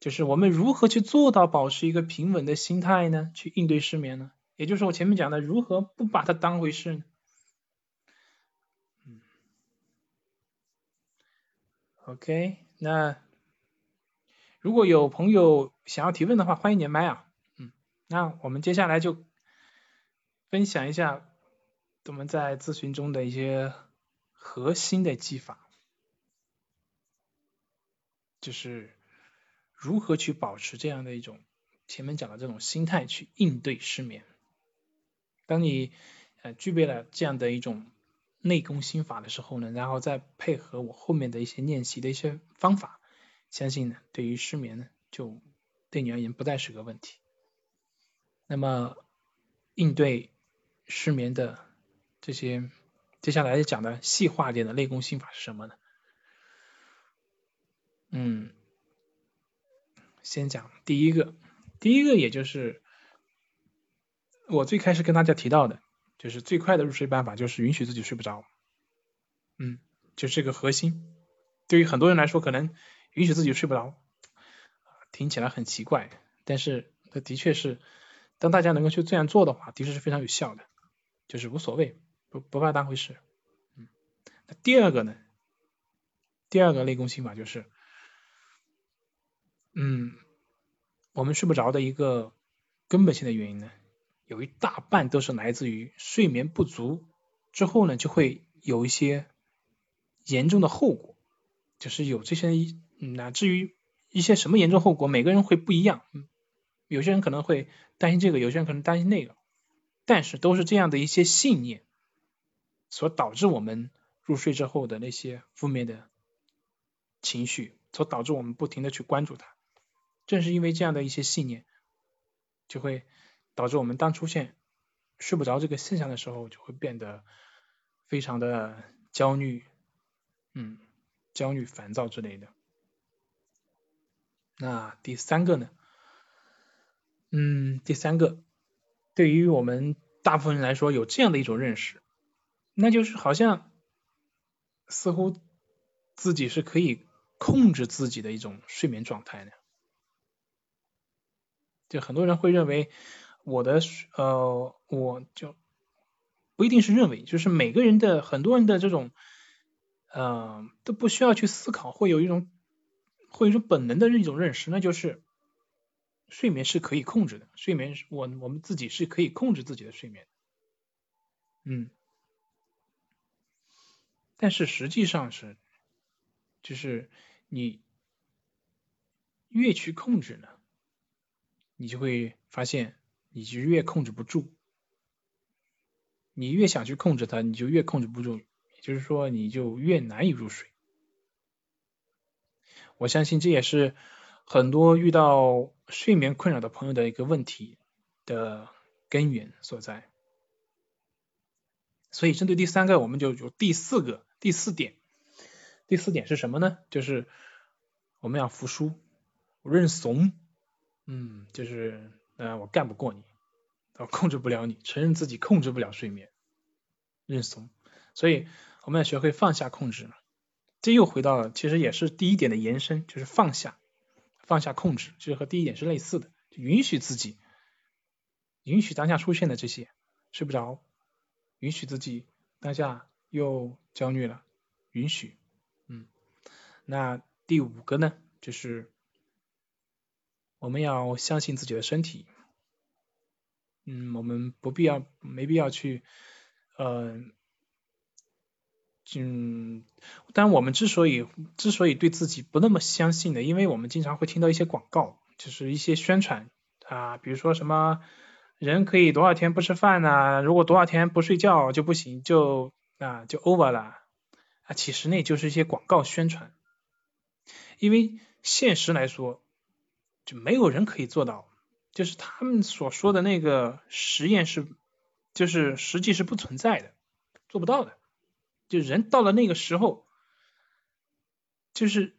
就是我们如何去做到保持一个平稳的心态呢？去应对失眠呢？也就是我前面讲的，如何不把它当回事呢？，OK，那如果有朋友想要提问的话，欢迎连麦啊。嗯，那我们接下来就分享一下我们在咨询中的一些核心的技法。就是如何去保持这样的一种前面讲的这种心态去应对失眠。当你呃具备了这样的一种内功心法的时候呢，然后再配合我后面的一些练习的一些方法，相信呢对于失眠呢就对你而言不再是个问题。那么应对失眠的这些接下来讲的细化点的内功心法是什么呢？嗯，先讲第一个，第一个也就是我最开始跟大家提到的，就是最快的入睡办法就是允许自己睡不着。嗯，就这个核心，对于很多人来说，可能允许自己睡不着，听起来很奇怪，但是它的确是，当大家能够去这样做的话，的确是非常有效的，就是无所谓，不不把当回事。嗯，那第二个呢，第二个内功心法就是。嗯，我们睡不着的一个根本性的原因呢，有一大半都是来自于睡眠不足之后呢，就会有一些严重的后果，就是有这些，那至于一些什么严重后果，每个人会不一样，有些人可能会担心这个，有些人可能担心那个，但是都是这样的一些信念所导致我们入睡之后的那些负面的情绪，所导致我们不停的去关注它，正是因为这样的一些信念。就会导致我们当出现睡不着这个现象的时候，就会变得非常的焦虑，嗯，焦虑、烦躁之类的。那第三个呢？嗯，第三个，对于我们大部分人来说，有这样的一种认识，那就是好像似乎自己是可以控制自己的一种睡眠状态的。就很多人会认为我的呃，我就不一定是认为，就是每个人的很多人的这种呃都不需要去思考，会有一种会有一种本能的一种认识，那就是睡眠是可以控制的，睡眠是我我们自己是可以控制自己的睡眠，嗯，但是实际上是就是你越去控制呢。你就会发现，你就越控制不住，你越想去控制它，你就越控制不住，也就是说，你就越难以入睡。我相信这也是很多遇到睡眠困扰的朋友的一个问题的根源所在。所以，针对第三个，我们就有第四个、第四点。第四点是什么呢？就是我们要服输，认怂。嗯，就是，嗯，我干不过你，我控制不了你，承认自己控制不了睡眠，认怂，所以我们要学会放下控制。这又回到了，其实也是第一点的延伸，就是放下，放下控制，就是和第一点是类似的，允许自己，允许当下出现的这些睡不着，允许自己当下又焦虑了，允许，嗯，那第五个呢，就是。我们要相信自己的身体，嗯，我们不必要，没必要去，呃，嗯，但我们之所以之所以对自己不那么相信的，因为我们经常会听到一些广告，就是一些宣传啊，比如说什么人可以多少天不吃饭呢？如果多少天不睡觉就不行，就啊就 over 了啊，其实那就是一些广告宣传，因为现实来说。就没有人可以做到，就是他们所说的那个实验是，就是实际是不存在的，做不到的。就人到了那个时候，就是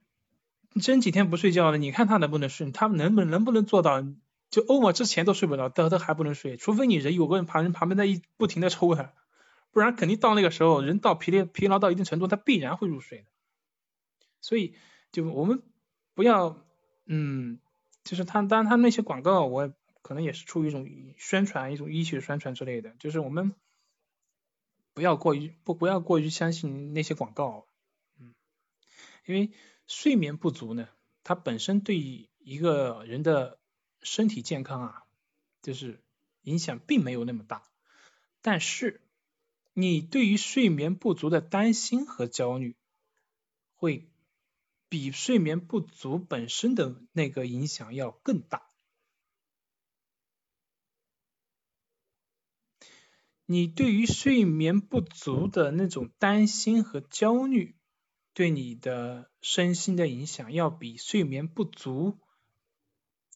真几天不睡觉了，你看他能不能睡？他们能不能不能做到？就 o 之前都睡不着，都都还不能睡，除非你人有个人旁人旁边在一不停的抽他，不然肯定到那个时候，人到疲累疲劳到一定程度，他必然会入睡的。所以就我们不要嗯。就是他，当然他那些广告，我可能也是出于一种宣传，一种医学宣传之类的。就是我们不要过于不不要过于相信那些广告，嗯，因为睡眠不足呢，它本身对于一个人的身体健康啊，就是影响并没有那么大。但是你对于睡眠不足的担心和焦虑，会。比睡眠不足本身的那个影响要更大。你对于睡眠不足的那种担心和焦虑，对你的身心的影响，要比睡眠不足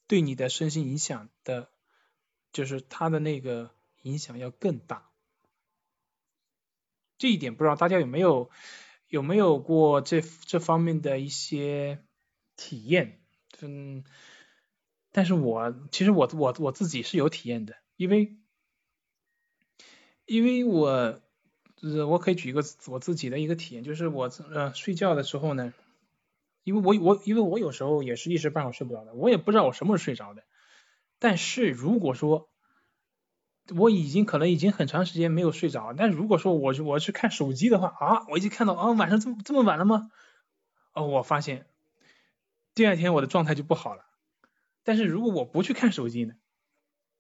对你的身心影响的，就是它的那个影响要更大。这一点不知道大家有没有？有没有过这这方面的一些体验？嗯，但是我其实我我我自己是有体验的，因为因为我我可以举一个我自己的一个体验，就是我呃睡觉的时候呢，因为我我因为我有时候也是一时半会睡不着的，我也不知道我什么时候睡着的，但是如果说我已经可能已经很长时间没有睡着，但如果说我我去看手机的话啊，我已经看到啊晚上这么这么晚了吗？哦，我发现第二天我的状态就不好了。但是如果我不去看手机呢，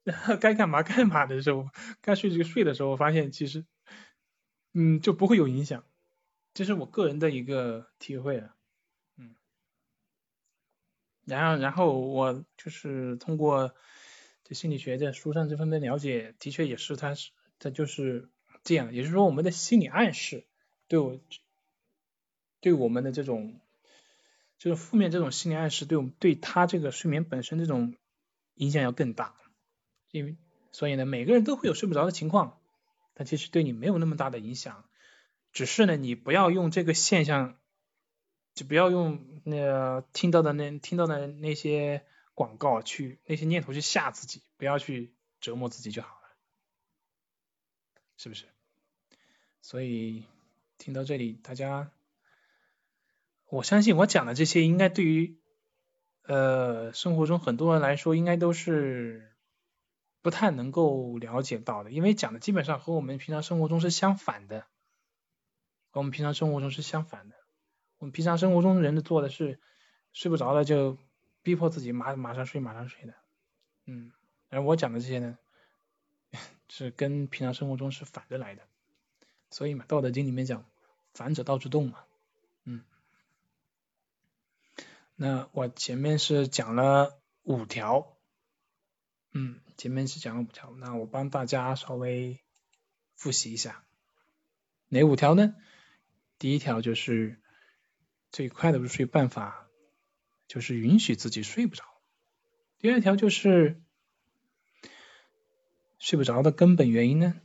[LAUGHS] 该干嘛 [LAUGHS] 干嘛的时候，该睡就睡的时候，发现其实，嗯，就不会有影响。这是我个人的一个体会啊，嗯。然后，然后我就是通过这心理学在书上这方面了解，的确也是，它是它就是这样。也就是说，我们的心理暗示对我对我们的这种就是负面这种心理暗示，对我们对他这个睡眠本身这种影响要更大。因为所以呢，每个人都会有睡不着的情况，但其实对你没有那么大的影响。只是呢，你不要用这个现象，就不要用那听到的那听到的那些广告去那些念头去吓自己，不要去折磨自己就好了，是不是？所以听到这里，大家，我相信我讲的这些应该对于呃生活中很多人来说，应该都是不太能够了解到的，因为讲的基本上和我们平常生活中是相反的。和我们平常生活中是相反的，我们平常生活中人的做的是睡不着了就逼迫自己马马上睡马上睡的，嗯，而我讲的这些呢，[LAUGHS] 是跟平常生活中是反着来的，所以嘛，《道德经》里面讲反者道之动嘛，嗯，那我前面是讲了五条，嗯，前面是讲了五条，那我帮大家稍微复习一下，哪五条呢？第一条就是最快的入睡办法，就是允许自己睡不着。第二条就是睡不着的根本原因呢，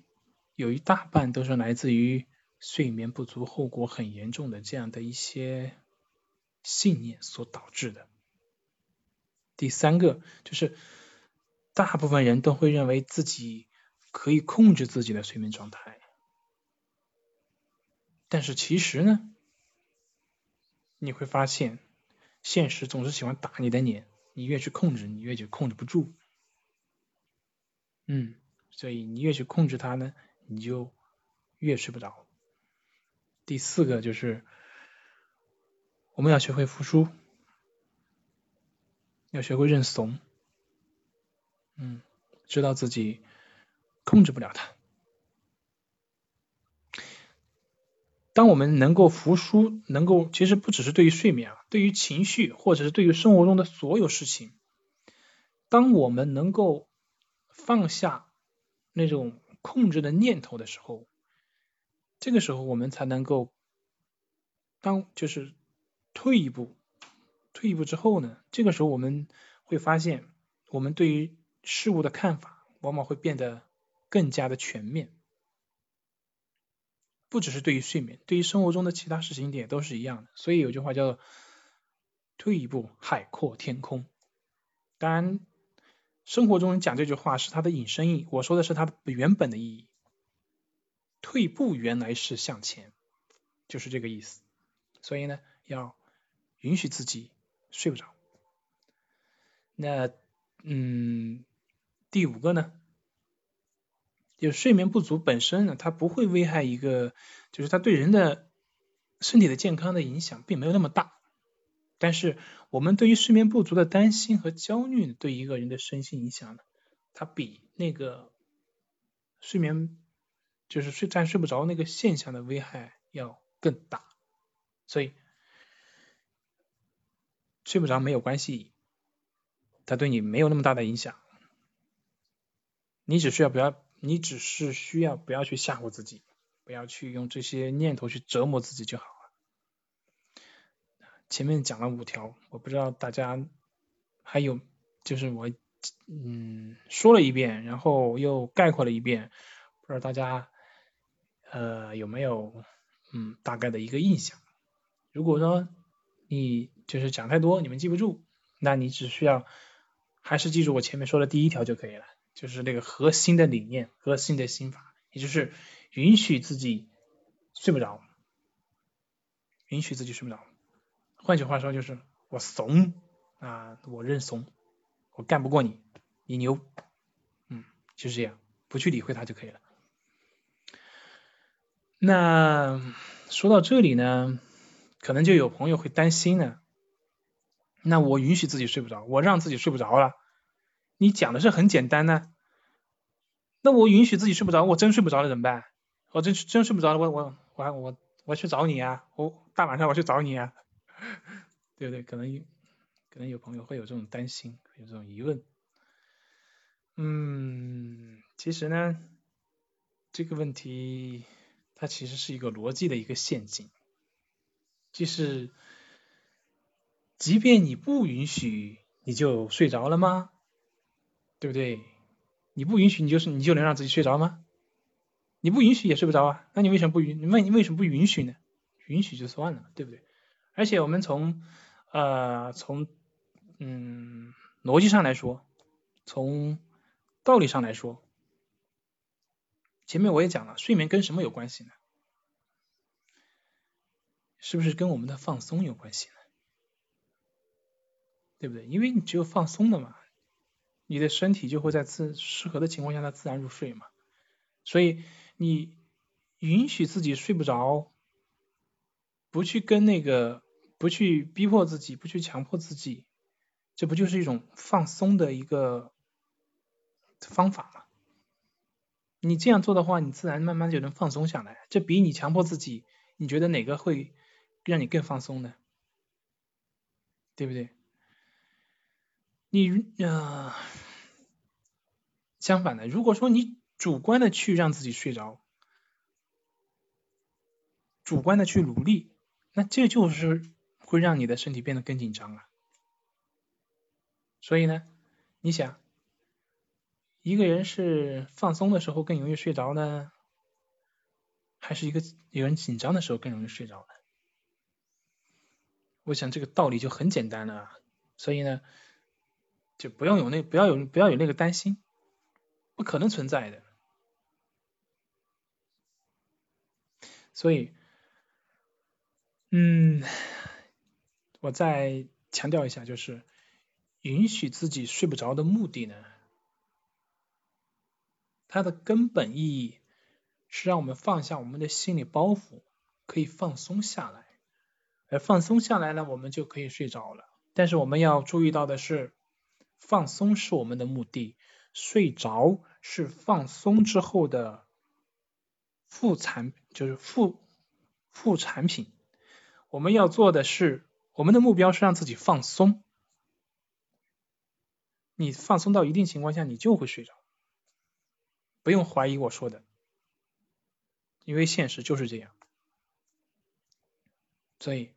有一大半都是来自于睡眠不足、后果很严重的这样的一些信念所导致的。第三个就是大部分人都会认为自己可以控制自己的睡眠状态。但是其实呢，你会发现，现实总是喜欢打你的脸，你越去控制，你越去控制不住。嗯，所以你越去控制它呢，你就越睡不着。第四个就是，我们要学会服输，要学会认怂。嗯，知道自己控制不了它。当我们能够服输，能够其实不只是对于睡眠啊，对于情绪或者是对于生活中的所有事情，当我们能够放下那种控制的念头的时候，这个时候我们才能够当就是退一步，退一步之后呢，这个时候我们会发现，我们对于事物的看法往往会变得更加的全面。不只是对于睡眠，对于生活中的其他事情也都是一样的。所以有句话叫做“退一步海阔天空”。当然，生活中讲这句话是它的引申义，我说的是它原本的意义。退步原来是向前，就是这个意思。所以呢，要允许自己睡不着。那，嗯，第五个呢？就睡眠不足本身呢，它不会危害一个，就是它对人的身体的健康的影响并没有那么大。但是我们对于睡眠不足的担心和焦虑，对一个人的身心影响呢，它比那个睡眠就是睡暂睡不着那个现象的危害要更大。所以睡不着没有关系，它对你没有那么大的影响，你只需要不要。你只是需要不要去吓唬自己，不要去用这些念头去折磨自己就好了。前面讲了五条，我不知道大家还有，就是我嗯说了一遍，然后又概括了一遍，不知道大家呃有没有嗯大概的一个印象。如果说你就是讲太多，你们记不住，那你只需要还是记住我前面说的第一条就可以了。就是那个核心的理念，核心的心法，也就是允许自己睡不着，允许自己睡不着。换句话说，就是我怂啊，我认怂，我干不过你，你牛，嗯，就是这样，不去理会他就可以了。那说到这里呢，可能就有朋友会担心呢，那我允许自己睡不着，我让自己睡不着了。你讲的是很简单呢，那我允许自己睡不着，我真睡不着了怎么办？我真真睡不着了，我我我我我去找你啊，我大晚上我去找你啊，[LAUGHS] 对不对？可能可能有朋友会有这种担心，有这种疑问。嗯，其实呢，这个问题它其实是一个逻辑的一个陷阱，就是即便你不允许，你就睡着了吗？对不对？你不允许，你就是你就能让自己睡着吗？你不允许也睡不着啊？那你为什么不允？你问你为什么不允许呢？允许就算了，对不对？而且我们从呃从嗯逻辑上来说，从道理上来说，前面我也讲了，睡眠跟什么有关系呢？是不是跟我们的放松有关系呢？对不对？因为你只有放松了嘛。你的身体就会在自适合的情况下，它自然入睡嘛。所以你允许自己睡不着，不去跟那个，不去逼迫自己，不去强迫自己，这不就是一种放松的一个方法吗？你这样做的话，你自然慢慢就能放松下来。这比你强迫自己，你觉得哪个会让你更放松呢？对不对？你啊，相反的，如果说你主观的去让自己睡着，主观的去努力，那这就是会让你的身体变得更紧张啊。所以呢，你想，一个人是放松的时候更容易睡着呢，还是一个有人紧张的时候更容易睡着呢？我想这个道理就很简单了，所以呢。就不用有那不要有不要有那个担心，不可能存在的。所以，嗯，我再强调一下，就是允许自己睡不着的目的呢，它的根本意义是让我们放下我们的心理包袱，可以放松下来，而放松下来呢，我们就可以睡着了。但是我们要注意到的是。放松是我们的目的，睡着是放松之后的副产，就是副副产品。我们要做的是，我们的目标是让自己放松。你放松到一定情况下，你就会睡着，不用怀疑我说的，因为现实就是这样。所以，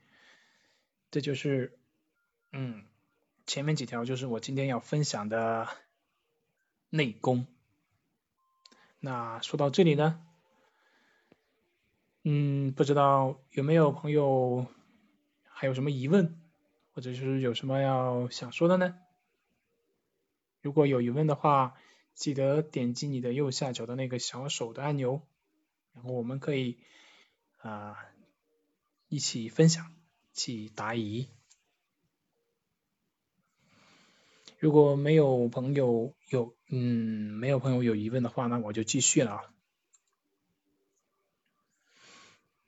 这就是，嗯。前面几条就是我今天要分享的内功。那说到这里呢，嗯，不知道有没有朋友还有什么疑问，或者是有什么要想说的呢？如果有疑问的话，记得点击你的右下角的那个小手的按钮，然后我们可以啊一起分享，一起答疑。如果没有朋友有嗯没有朋友有疑问的话，那我就继续了啊。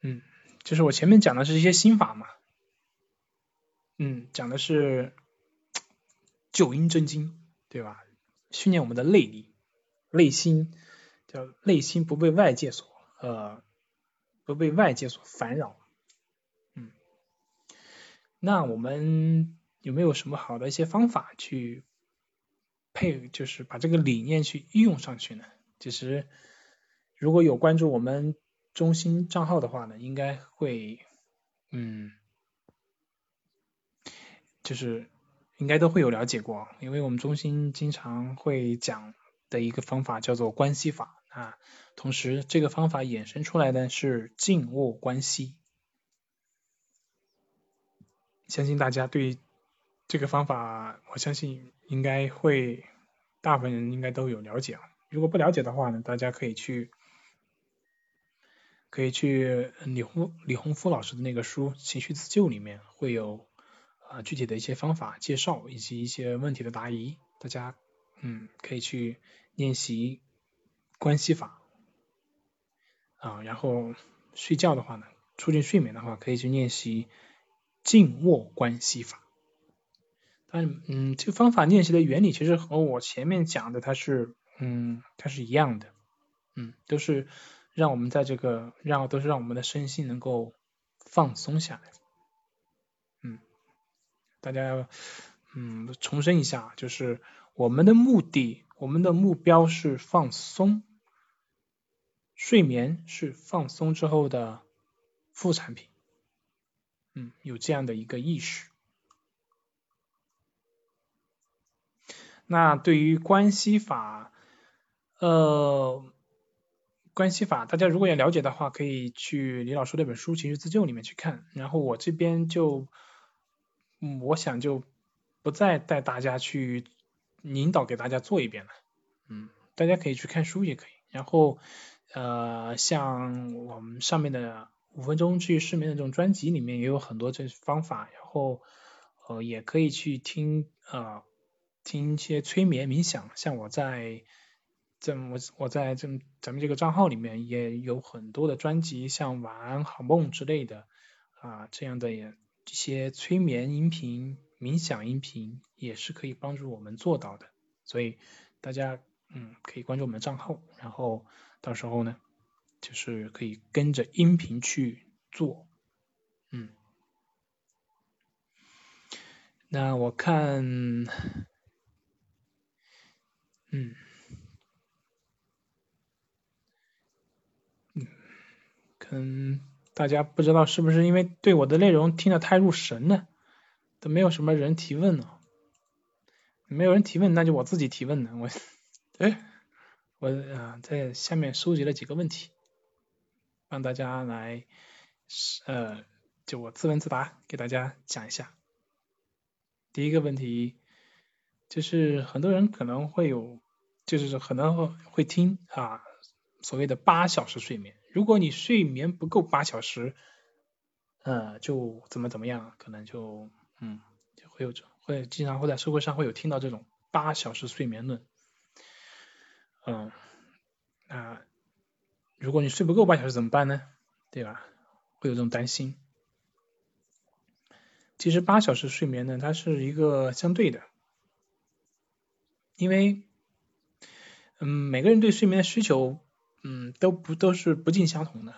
嗯，就是我前面讲的是一些心法嘛，嗯，讲的是九阴真经，对吧？训练我们的内力、内心，叫内心不被外界所呃不被外界所烦扰。嗯，那我们。有没有什么好的一些方法去配，就是把这个理念去应用上去呢？其实如果有关注我们中心账号的话呢，应该会，嗯，就是应该都会有了解过，因为我们中心经常会讲的一个方法叫做关系法啊，同时这个方法衍生出来的是静卧关系，相信大家对。这个方法，我相信应该会大部分人应该都有了解啊。如果不了解的话呢，大家可以去可以去李洪李洪福老师的那个书《情绪自救》里面会有啊具体的一些方法介绍以及一些问题的答疑，大家嗯可以去练习关系法啊。然后睡觉的话呢，促进睡眠的话，可以去练习静卧关系法。嗯嗯，这个方法练习的原理其实和我前面讲的它是嗯，它是一样的，嗯，都是让我们在这个让都是让我们的身心能够放松下来，嗯，大家要嗯重申一下，就是我们的目的，我们的目标是放松，睡眠是放松之后的副产品，嗯，有这样的一个意识。那对于关系法，呃，关系法，大家如果要了解的话，可以去李老师那本书《情绪自救》里面去看。然后我这边就，嗯，我想就不再带大家去引导给大家做一遍了。嗯，大家可以去看书也可以。然后，呃，像我们上面的五分钟治愈失眠的这种专辑里面也有很多这方法。然后，呃，也可以去听啊。听一些催眠冥想，像我在这我我在这咱们这个账号里面也有很多的专辑，像晚安好梦之类的啊这样的也一些催眠音频、冥想音频也是可以帮助我们做到的，所以大家嗯可以关注我们的账号，然后到时候呢就是可以跟着音频去做，嗯，那我看。嗯，嗯，可能大家不知道是不是因为对我的内容听得太入神了，都没有什么人提问了，没有人提问，那就我自己提问了。[LAUGHS] 我，哎，我啊在下面收集了几个问题，让大家来，呃，就我自问自答，给大家讲一下。第一个问题就是很多人可能会有。就是可能会听啊，所谓的八小时睡眠，如果你睡眠不够八小时，呃，就怎么怎么样，可能就嗯，就会有这会经常会在社会上会有听到这种八小时睡眠论，嗯，那如果你睡不够八小时怎么办呢？对吧？会有这种担心。其实八小时睡眠呢，它是一个相对的，因为。嗯，每个人对睡眠的需求，嗯，都不都是不尽相同的，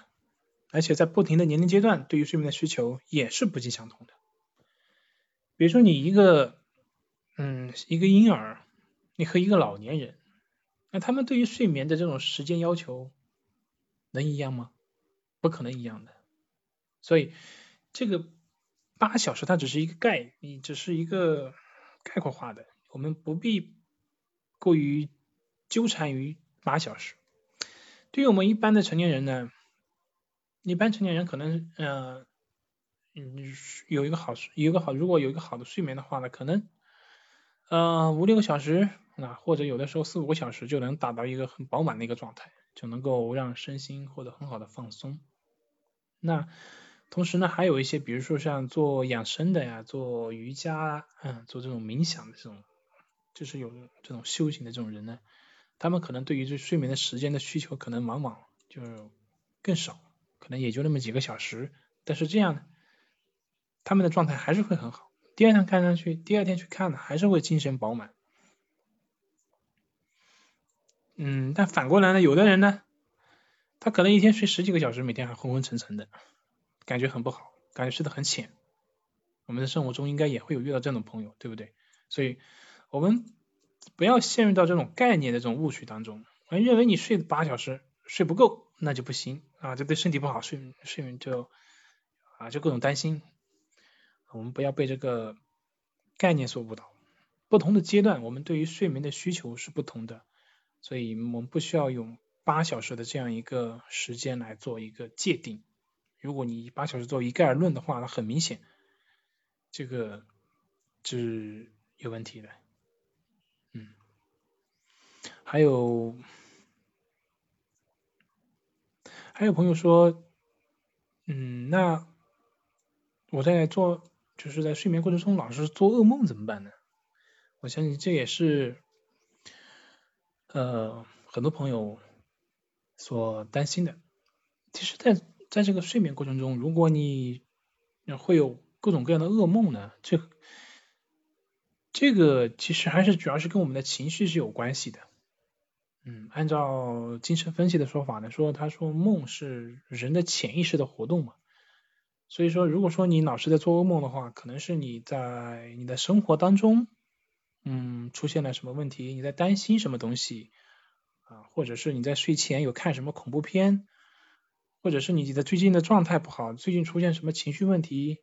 而且在不停的年龄阶段，对于睡眠的需求也是不尽相同的。比如说你一个，嗯，一个婴儿，你和一个老年人，那他们对于睡眠的这种时间要求能一样吗？不可能一样的。所以这个八小时它只是一个概，你只是一个概括化的，我们不必过于。纠缠于八小时，对于我们一般的成年人呢，一般成年人可能呃嗯有一个好有一个好如果有一个好的睡眠的话呢，可能呃五六个小时啊或者有的时候四五个小时就能达到一个很饱满的一个状态，就能够让身心获得很好的放松。那同时呢，还有一些比如说像做养生的呀，做瑜伽嗯做这种冥想的这种，就是有这种修行的这种人呢。他们可能对于这睡眠的时间的需求可能往往就更少，可能也就那么几个小时。但是这样呢，他们的状态还是会很好。第二天看上去，第二天去看呢，还是会精神饱满。嗯，但反过来呢，有的人呢，他可能一天睡十几个小时，每天还昏昏沉沉的，感觉很不好，感觉睡得很浅。我们的生活中应该也会有遇到这种朋友，对不对？所以，我们。不要陷入到这种概念的这种误区当中，认为你睡八小时睡不够，那就不行啊，这对身体不好，睡睡眠就啊就各种担心。我们不要被这个概念所误导。不同的阶段，我们对于睡眠的需求是不同的，所以我们不需要用八小时的这样一个时间来做一个界定。如果你八小时做一概而论的话，那很明显这个是有问题的。还有，还有朋友说，嗯，那我在做，就是在睡眠过程中老是做噩梦怎么办呢？我相信这也是，呃，很多朋友所担心的。其实，在在这个睡眠过程中，如果你会有各种各样的噩梦呢，这这个其实还是主要是跟我们的情绪是有关系的。嗯，按照精神分析的说法呢，说他说梦是人的潜意识的活动嘛，所以说如果说你老是在做噩梦的话，可能是你在你的生活当中，嗯，出现了什么问题，你在担心什么东西啊，或者是你在睡前有看什么恐怖片，或者是你的最近的状态不好，最近出现什么情绪问题，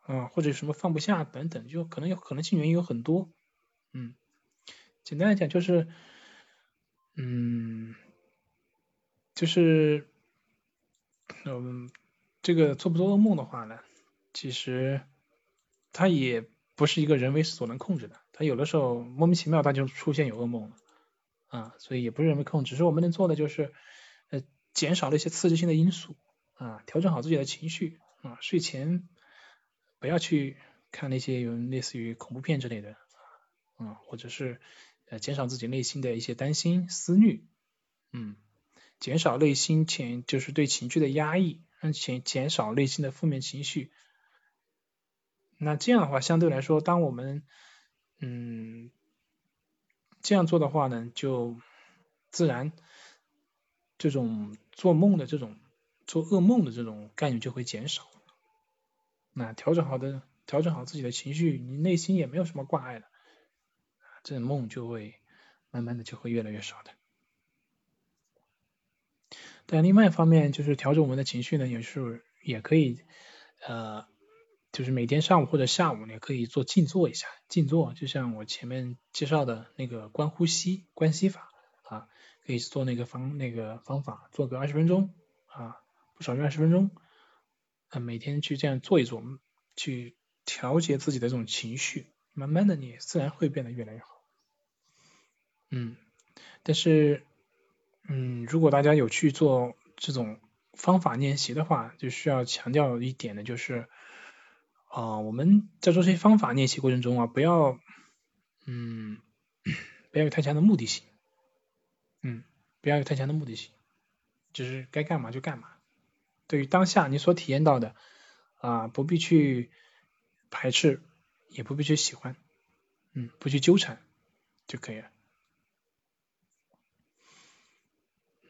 啊，或者什么放不下等等，就可能有可能性原因有很多，嗯，简单来讲就是。嗯，就是，嗯，这个做不做噩梦的话呢，其实它也不是一个人为所能控制的，它有的时候莫名其妙它就出现有噩梦了，啊，所以也不是人为控制，只是我们能做的就是，呃，减少了一些刺激性的因素，啊，调整好自己的情绪，啊，睡前不要去看那些有类似于恐怖片之类的，啊，或者是。呃，减少自己内心的一些担心、思虑，嗯，减少内心前就是对情绪的压抑，让减减少内心的负面情绪。那这样的话，相对来说，当我们嗯这样做的话呢，就自然这种做梦的这种做噩梦的这种概率就会减少。那调整好的调整好自己的情绪，你内心也没有什么挂碍了。这梦就会慢慢的就会越来越少的。但另外一方面，就是调整我们的情绪呢，也是也可以呃，就是每天上午或者下午也可以做静坐一下，静坐就像我前面介绍的那个观呼吸、观息法啊，可以做那个方那个方法，做个二十分钟啊，不少于二十分钟，啊，每天去这样做一做，去调节自己的这种情绪，慢慢的你自然会变得越来越好。嗯，但是，嗯，如果大家有去做这种方法练习的话，就需要强调一点的就是，啊，我们在做这些方法练习过程中啊，不要，嗯，[COUGHS] 不要有太强的目的性，嗯，不要有太强的目的性，就是该干嘛就干嘛。对于当下你所体验到的，啊，不必去排斥，也不必去喜欢，嗯，不去纠缠就可以了。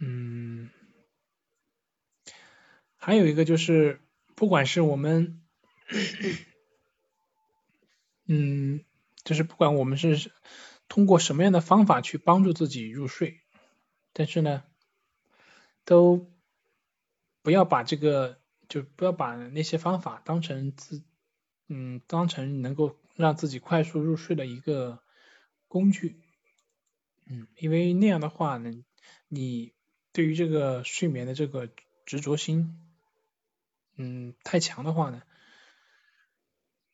嗯，还有一个就是，不管是我们，嗯，就是不管我们是通过什么样的方法去帮助自己入睡，但是呢，都不要把这个，就不要把那些方法当成自，嗯，当成能够让自己快速入睡的一个工具，嗯，因为那样的话呢，你。对于这个睡眠的这个执着心，嗯，太强的话呢，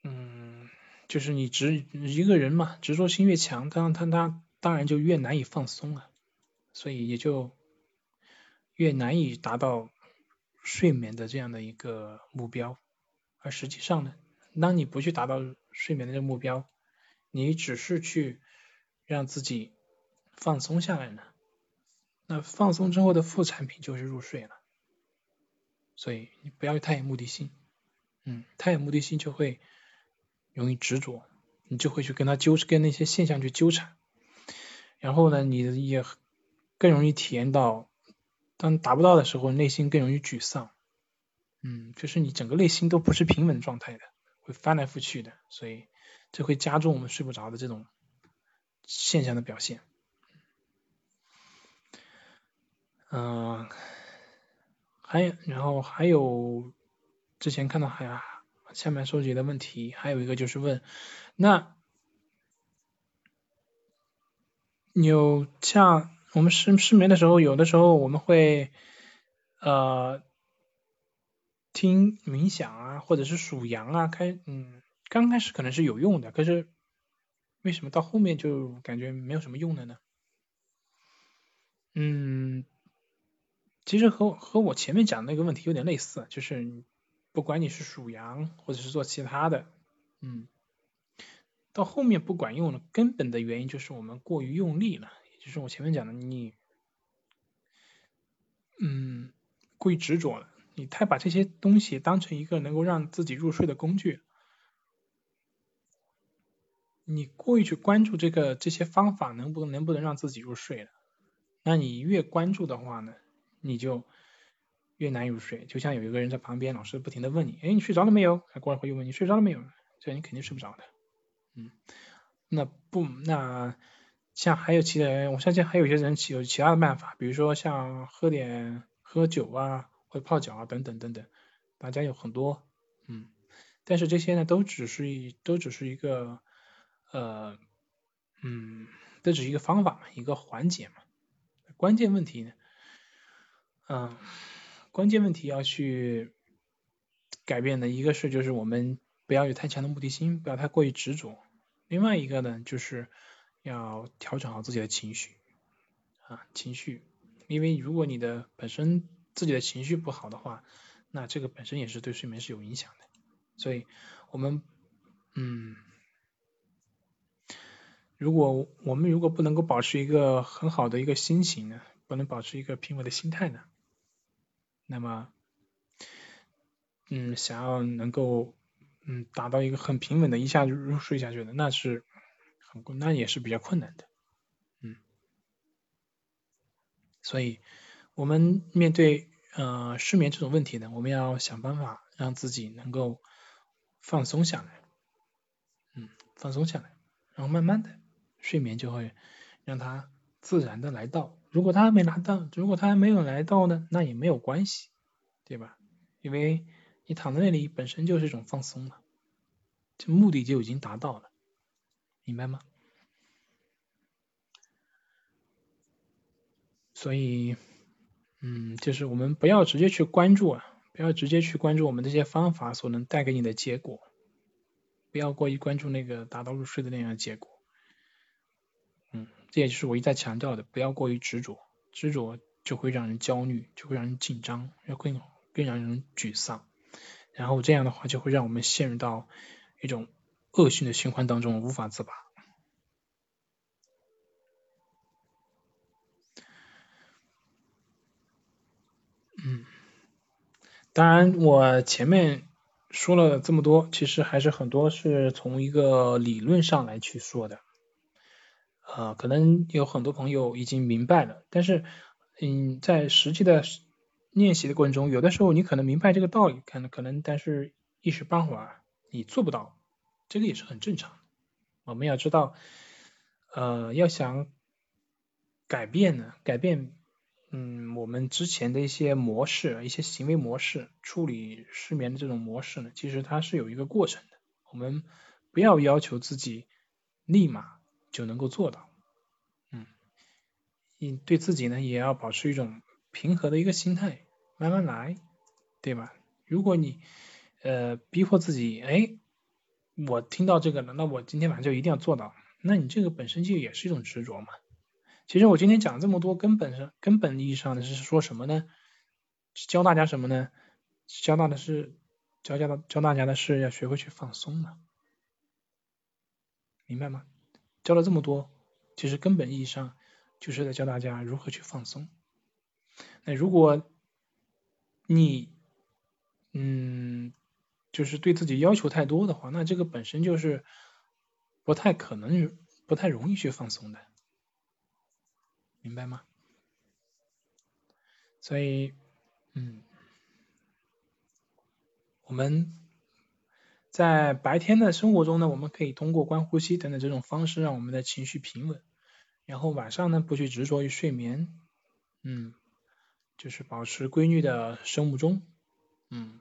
嗯，就是你执一个人嘛，执着心越强，他他他当然就越难以放松了，所以也就越难以达到睡眠的这样的一个目标。而实际上呢，当你不去达到睡眠的这个目标，你只是去让自己放松下来呢。那放松之后的副产品就是入睡了，所以你不要太有目的性，嗯，太有目的性就会容易执着，你就会去跟他纠跟那些现象去纠缠，然后呢，你也更容易体验到，当达不到的时候，内心更容易沮丧，嗯，就是你整个内心都不是平稳状态的，会翻来覆去的，所以这会加重我们睡不着的这种现象的表现。嗯，还有，然后还有之前看到还下面收集的问题，还有一个就是问，那有像我们失失眠的时候，有的时候我们会呃听冥想啊，或者是数羊啊，开嗯刚开始可能是有用的，可是为什么到后面就感觉没有什么用了呢？嗯。其实和和我前面讲的那个问题有点类似，就是不管你是属羊或者是做其他的，嗯，到后面不管用了，根本的原因就是我们过于用力了，也就是我前面讲的你，嗯，过于执着了，你太把这些东西当成一个能够让自己入睡的工具，你过于去关注这个这些方法能不能不能让自己入睡了，那你越关注的话呢，你就越难入睡。就像有一个人在旁边，老是不停的问你，哎，你睡着了没有？他过一会又问你睡着了没有？这样你肯定睡不着的。嗯，那不，那像还有其他人，我相信还有些人有其他的办法，比如说像喝点喝酒啊，或者泡脚啊，等等等等，大家有很多，嗯，但是这些呢，都只是一，都只是一个，呃，嗯，都只是一个方法嘛，一个环节嘛。关键问题呢，嗯，关键问题要去改变的一个是，就是我们不要有太强的目的心，不要太过于执着。另外一个呢，就是要调整好自己的情绪啊，情绪，因为如果你的本身自己的情绪不好的话，那这个本身也是对睡眠是有影响的。所以，我们，嗯。如果我们如果不能够保持一个很好的一个心情呢，不能保持一个平稳的心态呢，那么，嗯，想要能够嗯达到一个很平稳的一下就入睡下去的，那是很那也是比较困难的，嗯，所以我们面对呃失眠这种问题呢，我们要想办法让自己能够放松下来，嗯，放松下来，然后慢慢的。睡眠就会让它自然的来到，如果他还没拿到，如果他还没有来到呢，那也没有关系，对吧？因为你躺在那里本身就是一种放松了，这目的就已经达到了，明白吗？所以，嗯，就是我们不要直接去关注啊，不要直接去关注我们这些方法所能带给你的结果，不要过于关注那个达到入睡的那样的结果。这也就是我一再强调的，不要过于执着，执着就会让人焦虑，就会让人紧张，要更更让人沮丧，然后这样的话就会让我们陷入到一种恶性的循环当中，无法自拔。嗯，当然我前面说了这么多，其实还是很多是从一个理论上来去说的。啊，可能有很多朋友已经明白了，但是，嗯，在实际的练习的过程中，有的时候你可能明白这个道理，可能可能，但是一时半会儿你做不到，这个也是很正常的。我们要知道，呃，要想改变呢，改变，嗯，我们之前的一些模式、一些行为模式，处理失眠的这种模式呢，其实它是有一个过程的。我们不要要求自己立马。就能够做到，嗯，你对自己呢也要保持一种平和的一个心态，慢慢来，对吧？如果你呃逼迫自己，哎，我听到这个了，那我今天晚上就一定要做到，那你这个本身就也是一种执着嘛。其实我今天讲这么多，根本上根本意义上的是说什么呢？教大家什么呢？教大的是教教教大家的是要学会去放松嘛，明白吗？教了这么多，其实根本意义上就是在教大家如何去放松。那如果你嗯，就是对自己要求太多的话，那这个本身就是不太可能、不太容易去放松的，明白吗？所以，嗯，我们。在白天的生活中呢，我们可以通过观呼吸等等这种方式，让我们的情绪平稳。然后晚上呢，不去执着于睡眠，嗯，就是保持规律的生物钟，嗯，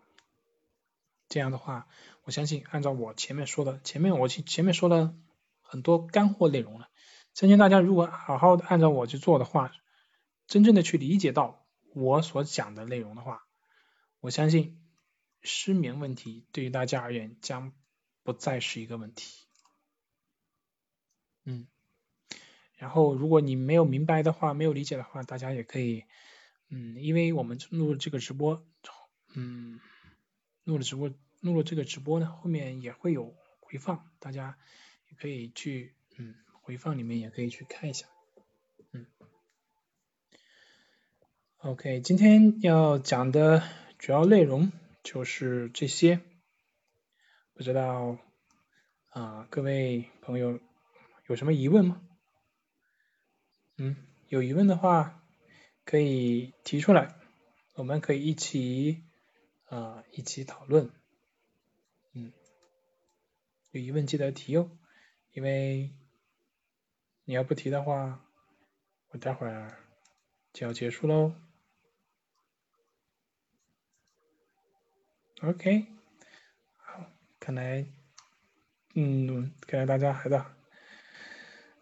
这样的话，我相信按照我前面说的，前面我前前面说了很多干货内容了，相信大家如果好好的按照我去做的话，真正的去理解到我所讲的内容的话，我相信。失眠问题对于大家而言将不再是一个问题。嗯，然后如果你没有明白的话，没有理解的话，大家也可以，嗯，因为我们录了这个直播，嗯，录了直播，录了这个直播呢，后面也会有回放，大家也可以去，嗯，回放里面也可以去看一下，嗯。OK，今天要讲的主要内容。就是这些，不知道啊，各位朋友有什么疑问吗？嗯，有疑问的话可以提出来，我们可以一起啊一起讨论。嗯，有疑问记得提哦，因为你要不提的话，我待会儿就要结束喽。OK，好，看来，嗯，看来大家还在，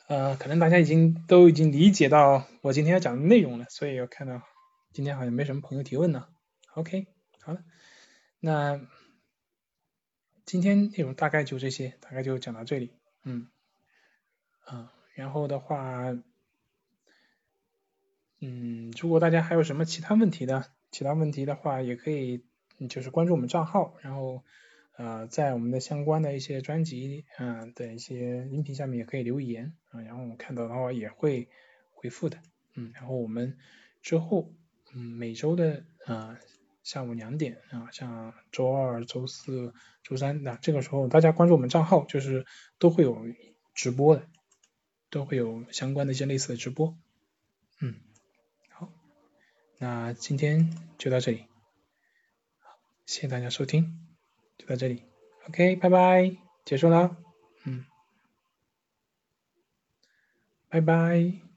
呃，可能大家已经都已经理解到我今天要讲的内容了，所以我看到今天好像没什么朋友提问呢。OK，好了，那今天内容大概就这些，大概就讲到这里，嗯，啊，然后的话，嗯，如果大家还有什么其他问题的，其他问题的话也可以。就是关注我们账号，然后呃在我们的相关的一些专辑嗯的一些音频下面也可以留言啊，然后我们看到的话也会回复的，嗯，然后我们之后嗯每周的啊下午两点啊，像周二、周四周三那这个时候大家关注我们账号，就是都会有直播的，都会有相关的一些类似的直播，嗯，好，那今天就到这里。谢谢大家收听，就到这里，OK，拜拜，结束了，嗯，拜拜。